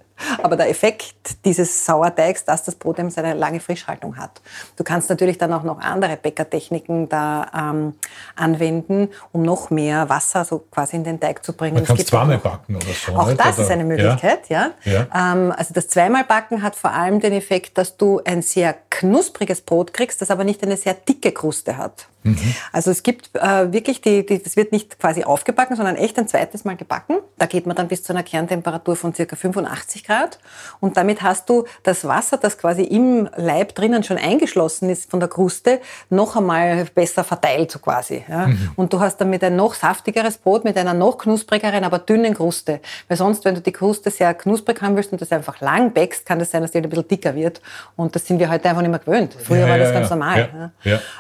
Aber der Effekt dieses Sauerteigs, dass das Brot eben seine lange Frischhaltung hat. Du kannst natürlich dann auch noch andere Bäckertechniken da ähm, anwenden, um noch mehr Wasser so quasi in den Teig zu bringen. Man kann es zweimal backen oder so. auch nicht? das oder? ist eine Möglichkeit, ja. Ja. Ähm, also das Zweimalbacken hat vor allem den Effekt, dass du ein sehr knuspriges Brot kriegst, das aber nicht eine sehr dicke Kruste hat. Mhm. Also es gibt äh, wirklich, die, die, das wird nicht quasi aufgebacken, sondern echt ein zweites Mal gebacken. Da geht man dann bis zu einer Kerntemperatur von circa 85 Grad. Und damit hast du das Wasser, das quasi im Leib drinnen schon eingeschlossen ist von der Kruste, noch einmal besser verteilt so quasi. Ja? Mhm. Und du hast damit ein noch saftigeres Brot mit einer noch knusprigeren, aber dünnen Kruste. Weil sonst, wenn du die Kruste sehr knusprig haben willst und das einfach lang bäckst, kann das sein, dass die ein bisschen dicker wird. Und das sind wir heute einfach nicht mehr gewöhnt. Früher ja, war das ja, ganz normal.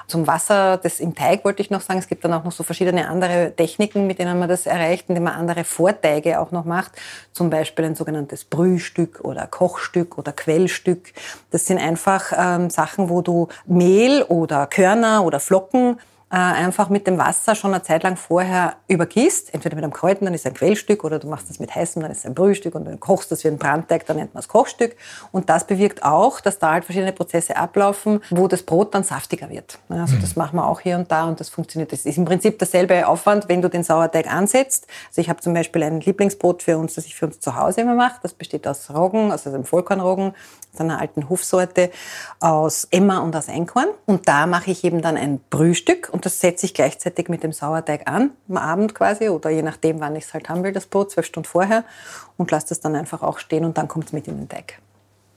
Zum Wasser, das im Teig wollte ich noch sagen, es gibt dann auch noch so verschiedene andere Techniken, mit denen man das erreicht, indem man andere Vorteige auch noch macht. Zum Beispiel ein sogenanntes Brühstück oder Kochstück oder Quellstück. Das sind einfach ähm, Sachen, wo du Mehl oder Körner oder Flocken einfach mit dem Wasser schon eine Zeit lang vorher übergießt, entweder mit einem Kräuten, dann ist es ein Quellstück, oder du machst das mit heißem, dann ist es ein Brühstück und dann kochst du das wie ein Brandteig, dann nennt man es Kochstück. Und das bewirkt auch, dass da halt verschiedene Prozesse ablaufen, wo das Brot dann saftiger wird. Also mhm. das machen wir auch hier und da und das funktioniert. Das ist im Prinzip derselbe Aufwand, wenn du den Sauerteig ansetzt. Also ich habe zum Beispiel ein Lieblingsbrot für uns, das ich für uns zu Hause immer mache. Das besteht aus Roggen, also einem Vollkornroggen, aus einer alten Hofsorte, aus Emma und aus Einkorn. Und da mache ich eben dann ein Brühstück und das setze ich gleichzeitig mit dem Sauerteig an, am Abend quasi, oder je nachdem, wann ich es halt haben will, das Brot, zwölf Stunden vorher, und lasse das dann einfach auch stehen und dann kommt es mit in den Teig.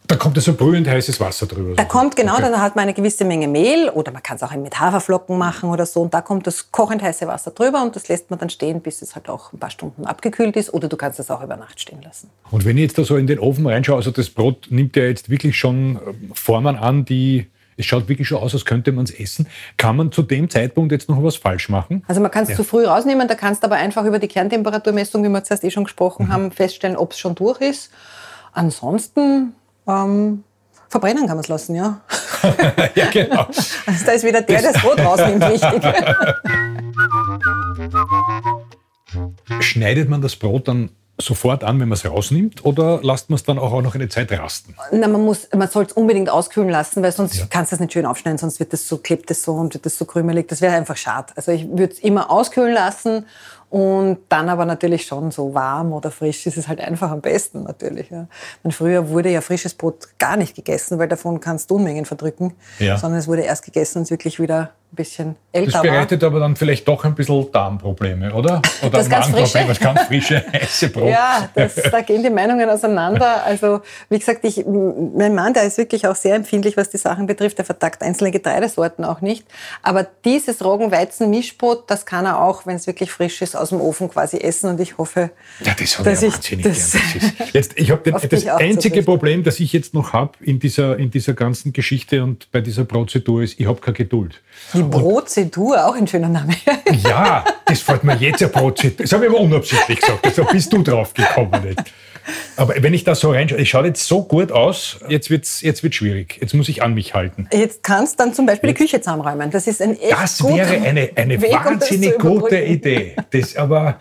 Da kommt so brühend heißes Wasser drüber. Da kommt genau, okay. da hat man eine gewisse Menge Mehl oder man kann es auch mit Haferflocken machen oder so und da kommt das kochend heiße Wasser drüber und das lässt man dann stehen, bis es halt auch ein paar Stunden abgekühlt ist oder du kannst es auch über Nacht stehen lassen. Und wenn ich jetzt da so in den Ofen reinschaue, also das Brot nimmt ja jetzt wirklich schon ähm, Formen an, die es schaut wirklich schon aus, als könnte man es essen. Kann man zu dem Zeitpunkt jetzt noch was falsch machen? Also man kann es ja. zu früh rausnehmen, da kannst du aber einfach über die Kerntemperaturmessung, wie wir zuerst eh schon gesprochen mhm. haben, feststellen, ob es schon durch ist. Ansonsten ähm, verbrennen kann man es lassen, ja. [LAUGHS] ja, genau. Also da ist wieder der, der das Brot rausnimmt, wichtig. [LAUGHS] Schneidet man das Brot dann sofort an, wenn man es rausnimmt, oder lasst man es dann auch noch eine Zeit rasten? Na, man man soll es unbedingt auskühlen lassen, weil sonst ja. kannst du es nicht schön aufschneiden, sonst wird das so, klebt es so und wird das so krümelig. Das wäre einfach schade. Also ich würde es immer auskühlen lassen und dann aber natürlich schon so warm oder frisch ist es halt einfach am besten natürlich. Ja. Und früher wurde ja frisches Brot gar nicht gegessen, weil davon kannst du Unmengen verdrücken, ja. sondern es wurde erst gegessen, wenn es wirklich wieder ein bisschen älter Das bereitet war. aber dann vielleicht doch ein bisschen Darmprobleme, oder? Oder das ganz frische? [LAUGHS] das ganz frische, heiße Brot. Ja, das, da gehen die Meinungen auseinander. Also wie gesagt, ich, mein Mann, der ist wirklich auch sehr empfindlich, was die Sachen betrifft. Der vertagt einzelne Getreidesorten auch nicht. Aber dieses Roggenweizen-Mischbrot, das kann er auch, wenn es wirklich frisch ist, aus dem Ofen quasi essen. Und ich hoffe, ja, das dass ich wahnsinnig das, gern. Das jetzt, ich habe [LAUGHS] das einzige Problem, das ich jetzt noch habe in dieser, in dieser ganzen Geschichte und bei dieser Prozedur ist, ich habe keine Geduld. Die Brozedur, auch ein schöner Name. Ja, das fällt mir jetzt ja [LAUGHS] Brozedur. Das habe ich aber unabsichtlich gesagt. Da bist du drauf gekommen. Nicht? Aber wenn ich da so reinschaue, es schaut jetzt so gut aus, jetzt wird es jetzt wird's schwierig. Jetzt muss ich an mich halten. Jetzt kannst du dann zum Beispiel jetzt. die Küche zusammenräumen. Das ist ein echt Das wäre eine, eine Weg, wahnsinnig um gute Idee. Das aber,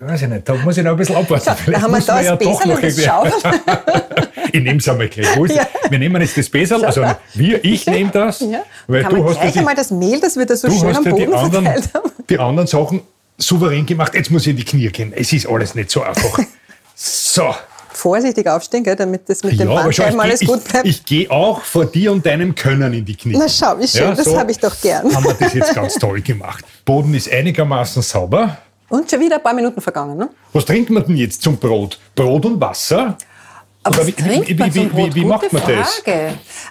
weiß ich nicht, da muss ich noch ein bisschen abwarten. Schau, da haben wir da das ja doch noch [LAUGHS] Ich nehme es einmal gleich. Ja. Wir nehmen jetzt das Besel, also wir, ich nehme das. Ja. Weil Kann du man hast gleich einmal das Mehl, das wir da so schön am Boden die anderen, haben. Die anderen Sachen souverän gemacht. Jetzt muss ich in die Knie gehen. Es ist alles nicht so einfach. [LAUGHS] So. Vorsichtig aufstehen, gell, damit das mit ja, dem Bandscheiben alles gut bleibt. Ich, ich gehe auch vor dir und deinem Können in die Knie. Na schau, wie schön, ja, das so habe ich doch gern. Haben wir das jetzt ganz [LAUGHS] toll gemacht. Boden ist einigermaßen sauber. Und schon wieder ein paar Minuten vergangen, ne? Was trinkt man denn jetzt zum Brot? Brot und Wasser? Aber wie, wie, wie, wie, macht man Frage. das?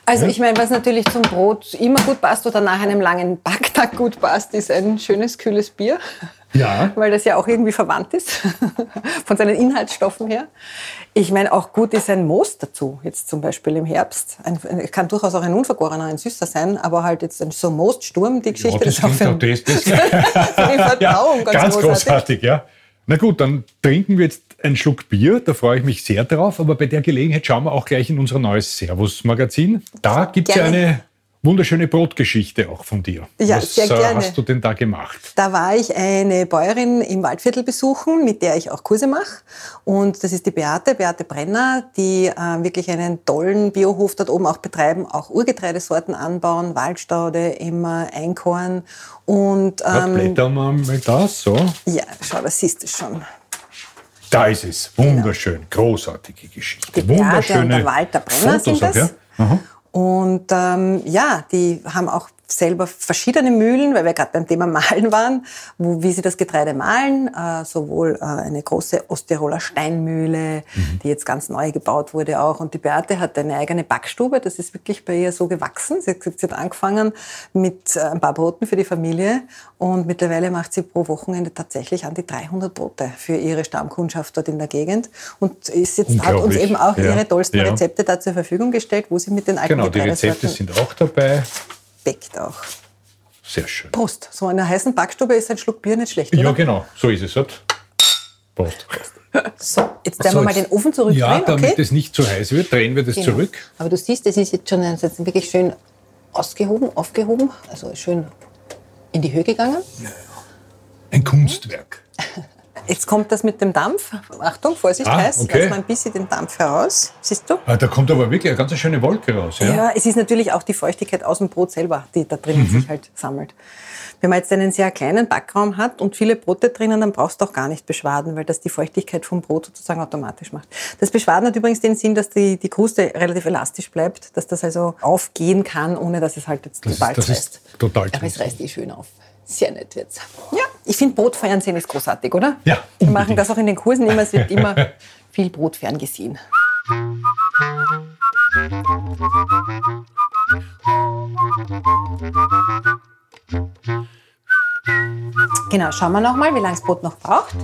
Also ich meine, was natürlich zum Brot immer gut passt oder nach einem langen Backtag gut passt, ist ein schönes, kühles Bier. Ja. Weil das ja auch irgendwie verwandt ist, [LAUGHS] von seinen Inhaltsstoffen her. Ich meine, auch gut ist ein Most dazu, jetzt zum Beispiel im Herbst. Ein, kann durchaus auch ein unvergorener, ein süßer sein, aber halt jetzt ein so Most-Sturm, die Geschichte, ja, das, ist auch für, das, das, [LAUGHS] für die [LAUGHS] Verdauung ja, ganz, ganz großartig. großartig. Ja. Na gut, dann trinken wir jetzt einen Schluck Bier, da freue ich mich sehr drauf, aber bei der Gelegenheit schauen wir auch gleich in unser neues Servus-Magazin. Da gibt es ja eine wunderschöne Brotgeschichte auch von dir. Ja, Was sehr gerne. hast du denn da gemacht? Da war ich eine Bäuerin im Waldviertel besuchen, mit der ich auch Kurse mache. Und das ist die Beate, Beate Brenner, die äh, wirklich einen tollen Biohof dort oben auch betreiben, auch Urgetreidesorten anbauen, Waldstaude, immer Einkorn. Und, ähm, blättern wir mal das so. Ja, schau, das siehst du schon. Da ist es. Wunderschön. Genau. Großartige Geschichte. Die Beate und der Walter Brenner Fotos sind das. Auch, ja? Und ähm, ja, die haben auch selber verschiedene Mühlen, weil wir gerade beim Thema Mahlen waren, wo, wie sie das Getreide mahlen. Äh, sowohl äh, eine große Osteroler Steinmühle, mhm. die jetzt ganz neu gebaut wurde auch. Und die Beate hat eine eigene Backstube. Das ist wirklich bei ihr so gewachsen. Sie hat, sie hat angefangen mit äh, ein paar Broten für die Familie und mittlerweile macht sie pro Wochenende tatsächlich an die 300 Brote für ihre Stammkundschaft dort in der Gegend und ist jetzt, hat uns eben auch ja. ihre tollsten ja. Rezepte da zur Verfügung gestellt, wo sie mit den alten Genau, die Rezepte sind auch dabei schmeckt auch. Sehr schön. Prost. So in einer heißen Backstube ist ein Schluck Bier nicht schlecht, oder? Ja, genau. So ist es. Halt. Prost. [LAUGHS] So, jetzt drehen so, wir mal den Ofen zurück. Ja, damit okay? es nicht zu heiß wird, drehen wir das genau. zurück. Aber du siehst, das ist jetzt schon jetzt wirklich schön ausgehoben, aufgehoben, also schön in die Höhe gegangen. Ja, ein Kunstwerk. [LAUGHS] Jetzt kommt das mit dem Dampf. Achtung, Vorsicht, ah, heiß. Okay. Lass mal ein bisschen den Dampf heraus. Siehst du? Ah, da kommt aber wirklich eine ganz schöne Wolke raus. Ja? ja, es ist natürlich auch die Feuchtigkeit aus dem Brot selber, die da drinnen mhm. sich halt sammelt. Wenn man jetzt einen sehr kleinen Backraum hat und viele Brote drinnen, dann brauchst du auch gar nicht beschwaden, weil das die Feuchtigkeit vom Brot sozusagen automatisch macht. Das Beschwaden hat übrigens den Sinn, dass die, die Kruste relativ elastisch bleibt, dass das also aufgehen kann, ohne dass es halt jetzt das total ist, das reißt. Ist total Aber es reißt eh schön auf. Sehr nett jetzt. Ja, ich finde Brotfernsehen ist großartig, oder? Ja. Wir machen das auch in den Kursen immer. Es wird immer [LAUGHS] viel Brot ferngesehen. Genau, schauen wir noch mal, wie lange das Brot noch braucht.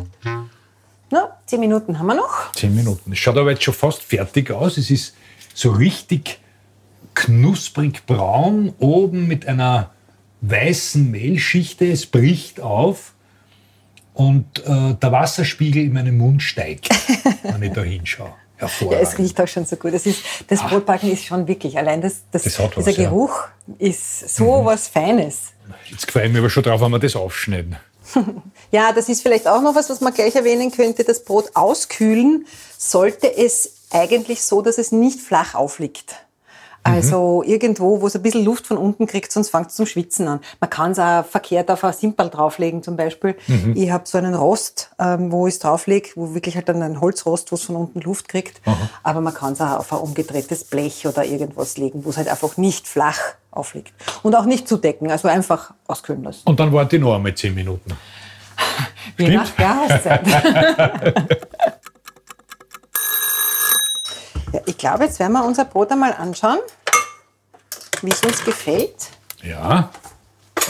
Na, zehn Minuten haben wir noch. Zehn Minuten. Es schaut aber jetzt schon fast fertig aus. Es ist so richtig knusprig braun, oben mit einer weißen Mehlschichte, es bricht auf und äh, der Wasserspiegel in meinem Mund steigt, [LAUGHS] wenn ich da hinschaue. Ja, es riecht auch schon so gut. Das, ist, das ah. Brotbacken ist schon wirklich, allein das, das, das dieser was, Geruch ja. ist so mhm. was Feines. Jetzt ich mich aber schon drauf, wenn wir das aufschneiden. [LAUGHS] ja, das ist vielleicht auch noch was, was man gleich erwähnen könnte. Das Brot auskühlen sollte es eigentlich so, dass es nicht flach aufliegt. Also mhm. irgendwo, wo es ein bisschen Luft von unten kriegt, sonst fängt es zum Schwitzen an. Man kann es auch verkehrt auf ein Simpel drauflegen zum Beispiel. Mhm. Ich habe so einen Rost, ähm, wo ich es drauflege, wo wirklich halt dann ein Holzrost, wo es von unten Luft kriegt. Aha. Aber man kann es auch auf ein umgedrehtes Blech oder irgendwas legen, wo es halt einfach nicht flach aufliegt. Und auch nicht zudecken, also einfach auskühlen lassen. Und dann warte ich noch einmal zehn Minuten. Je nach Jahreszeit. Ja, ich glaube, jetzt werden wir unser Brot einmal anschauen, wie es uns gefällt. Ja.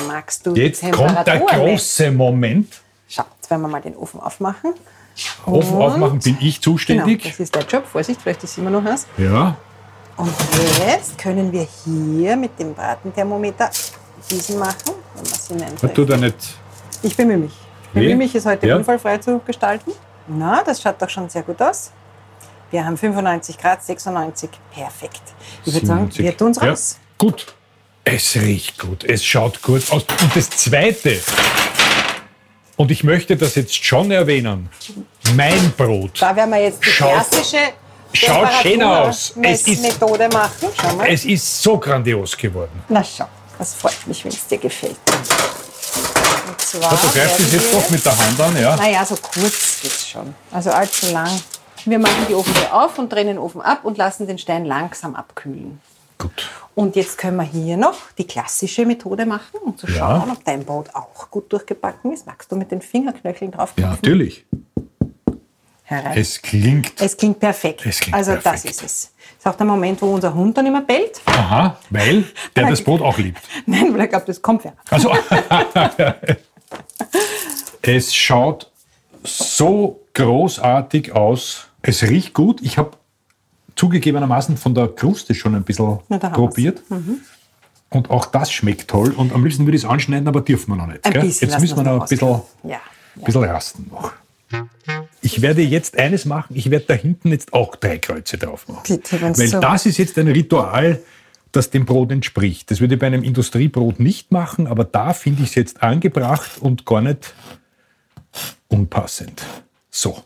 Magst du Jetzt kommt der große? Moment. Schau, jetzt werden wir mal den Ofen aufmachen. Ofen Und aufmachen bin ich zuständig. Genau, das ist der Job. Vorsicht, vielleicht ist immer noch was. Ja. Und jetzt können wir hier mit dem Bratenthermometer diesen machen. Wenn tut er nicht. Ich bemühe mich. Ich bemühe mich, es heute ja. unfallfrei zu gestalten. Na, das schaut doch schon sehr gut aus. Wir haben 95 Grad, 96. Perfekt. Ich würde sagen, wir tun es raus. Ja, gut. Es riecht gut. Es schaut gut aus. Und das Zweite, und ich möchte das jetzt schon erwähnen, mein Brot. Da werden wir jetzt die schaut, klassische Schaut schön aus. Es ist, Methode machen. Schau mal. Es ist so grandios geworden. Na schau, das freut mich, wenn es dir gefällt. Und zwar ja, du greifst es jetzt doch mit der Hand an, ja? Naja, so kurz geht es schon. Also allzu lang. Wir machen die Ofentür auf und drehen den Ofen ab und lassen den Stein langsam abkühlen. Gut. Und jetzt können wir hier noch die klassische Methode machen, um zu schauen, ja. ob dein Brot auch gut durchgebacken ist. Magst du mit den Fingerknöcheln drauf Ja, natürlich. Herein. Es klingt. Es klingt perfekt. Es klingt also perfekt. das ist es. Das ist auch der Moment, wo unser Hund dann immer bellt. Aha, weil der das Brot auch liebt. [LAUGHS] Nein, weil er glaubt, das kommt ja. Also, [LAUGHS] es schaut so großartig aus. Es riecht gut. Ich habe zugegebenermaßen von der Kruste schon ein bisschen probiert. Mhm. Und auch das schmeckt toll. Und am liebsten würde ich es anschneiden, aber dürfen wir noch nicht. Jetzt müssen wir noch ein bisschen, ja. Ja. bisschen rasten noch. Ich werde jetzt eines machen, ich werde da hinten jetzt auch drei Kreuze drauf machen. Bitte, Weil so das ist jetzt ein Ritual, das dem Brot entspricht. Das würde ich bei einem Industriebrot nicht machen, aber da finde ich es jetzt angebracht und gar nicht unpassend. So.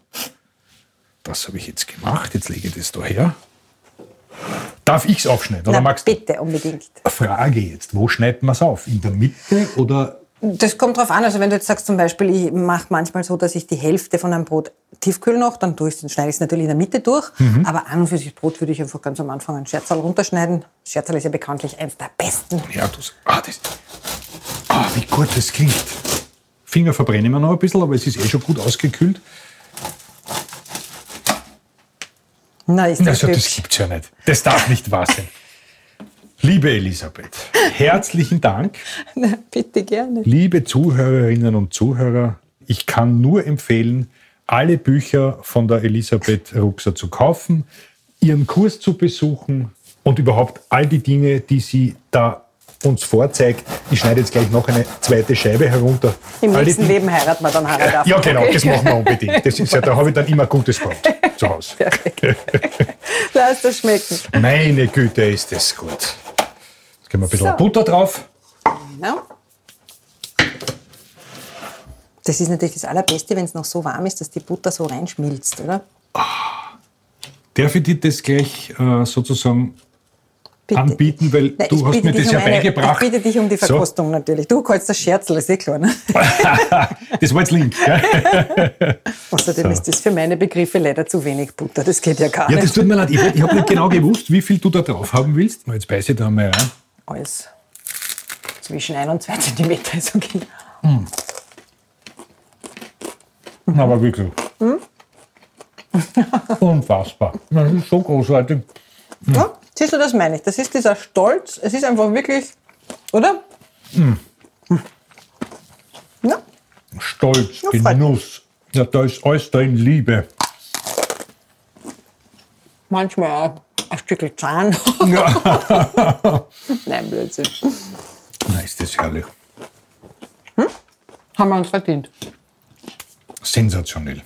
Das habe ich jetzt gemacht. Jetzt lege ich das da her. Darf ich es aufschneiden? Oder Na, magst bitte, unbedingt. Frage jetzt, wo schneidet man es auf? In der Mitte oder das kommt drauf an. Also wenn du jetzt sagst zum Beispiel, ich mache manchmal so, dass ich die Hälfte von einem Brot Tiefkühl noch, dann tue dann schneide ich es natürlich in der Mitte durch. Mhm. Aber an und für sich Brot würde ich einfach ganz am Anfang ein Scherzal runterschneiden. Scherzal ist ja bekanntlich eins der besten. Ja, das, ah, das, ah, wie gut das klingt. Finger verbrennen wir noch ein bisschen, aber es ist eh schon gut ausgekühlt. Na, ist das also, das gibt's ja nicht. Das darf nicht wahr sein. Liebe Elisabeth, herzlichen Dank. [LAUGHS] Na, bitte gerne. Liebe Zuhörerinnen und Zuhörer, ich kann nur empfehlen, alle Bücher von der Elisabeth Ruxer zu kaufen, ihren Kurs zu besuchen und überhaupt all die Dinge, die sie da uns vorzeigt. Ich schneide jetzt gleich noch eine zweite Scheibe herunter. Im all nächsten Leben heiraten wir dann Harald Ja, genau, okay. das machen wir unbedingt. Das ist ja, da habe ich dann immer gutes Brot [LAUGHS] zu Hause. [LAUGHS] Lass das schmecken. Meine Güte, ist das gut. Jetzt geben wir ein bisschen so. Butter drauf. Genau. Das ist natürlich das Allerbeste, wenn es noch so warm ist, dass die Butter so reinschmilzt, oder? Oh. Darf ich dir das gleich äh, sozusagen Bitte. anbieten, weil Nein, du hast mir das um ja eine, beigebracht. Ich bitte dich um die Verkostung so. natürlich. Du kannst das Scherzel, ist eh klar. Ne? [LAUGHS] das war jetzt link. [LAUGHS] Außerdem so. ist das für meine Begriffe leider zu wenig Butter. Das geht ja gar nicht. Ja, das tut mir leid. Ich, ich habe nicht genau gewusst, wie viel du da drauf haben willst. Jetzt beiße ich da mal rein. Alles zwischen 1 und 2 cm ist okay. Mm. Mhm. Aber wirklich. Mhm. Unfassbar. Das ist so großartig. Mhm. Ja, siehst du, das meine ich. Das ist dieser Stolz. Es ist einfach wirklich, oder? Mhm. Ja. Stolz, ja, Genuss. Ja, da ist alles drin Liebe. Manchmal auch ein Stück Zahn. Ja. [LAUGHS] Nein, Blödsinn. Na, ist das herrlich. Hm? Haben wir uns verdient sensationell.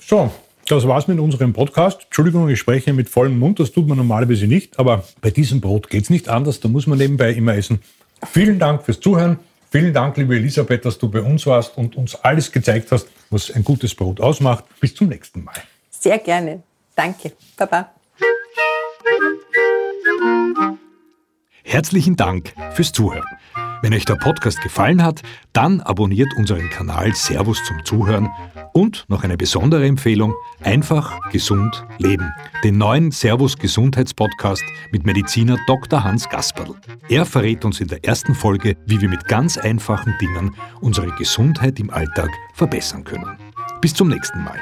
So, das war's mit unserem Podcast. Entschuldigung, ich spreche mit vollem Mund, das tut man normalerweise nicht, aber bei diesem Brot geht es nicht anders, da muss man nebenbei immer essen. Vielen Dank fürs Zuhören. Vielen Dank, liebe Elisabeth, dass du bei uns warst und uns alles gezeigt hast, was ein gutes Brot ausmacht. Bis zum nächsten Mal. Sehr gerne. Danke. Baba. Herzlichen Dank fürs Zuhören. Wenn euch der Podcast gefallen hat, dann abonniert unseren Kanal Servus zum Zuhören und noch eine besondere Empfehlung, einfach gesund leben. Den neuen Servus Gesundheitspodcast mit Mediziner Dr. Hans Gasperl. Er verrät uns in der ersten Folge, wie wir mit ganz einfachen Dingen unsere Gesundheit im Alltag verbessern können. Bis zum nächsten Mal.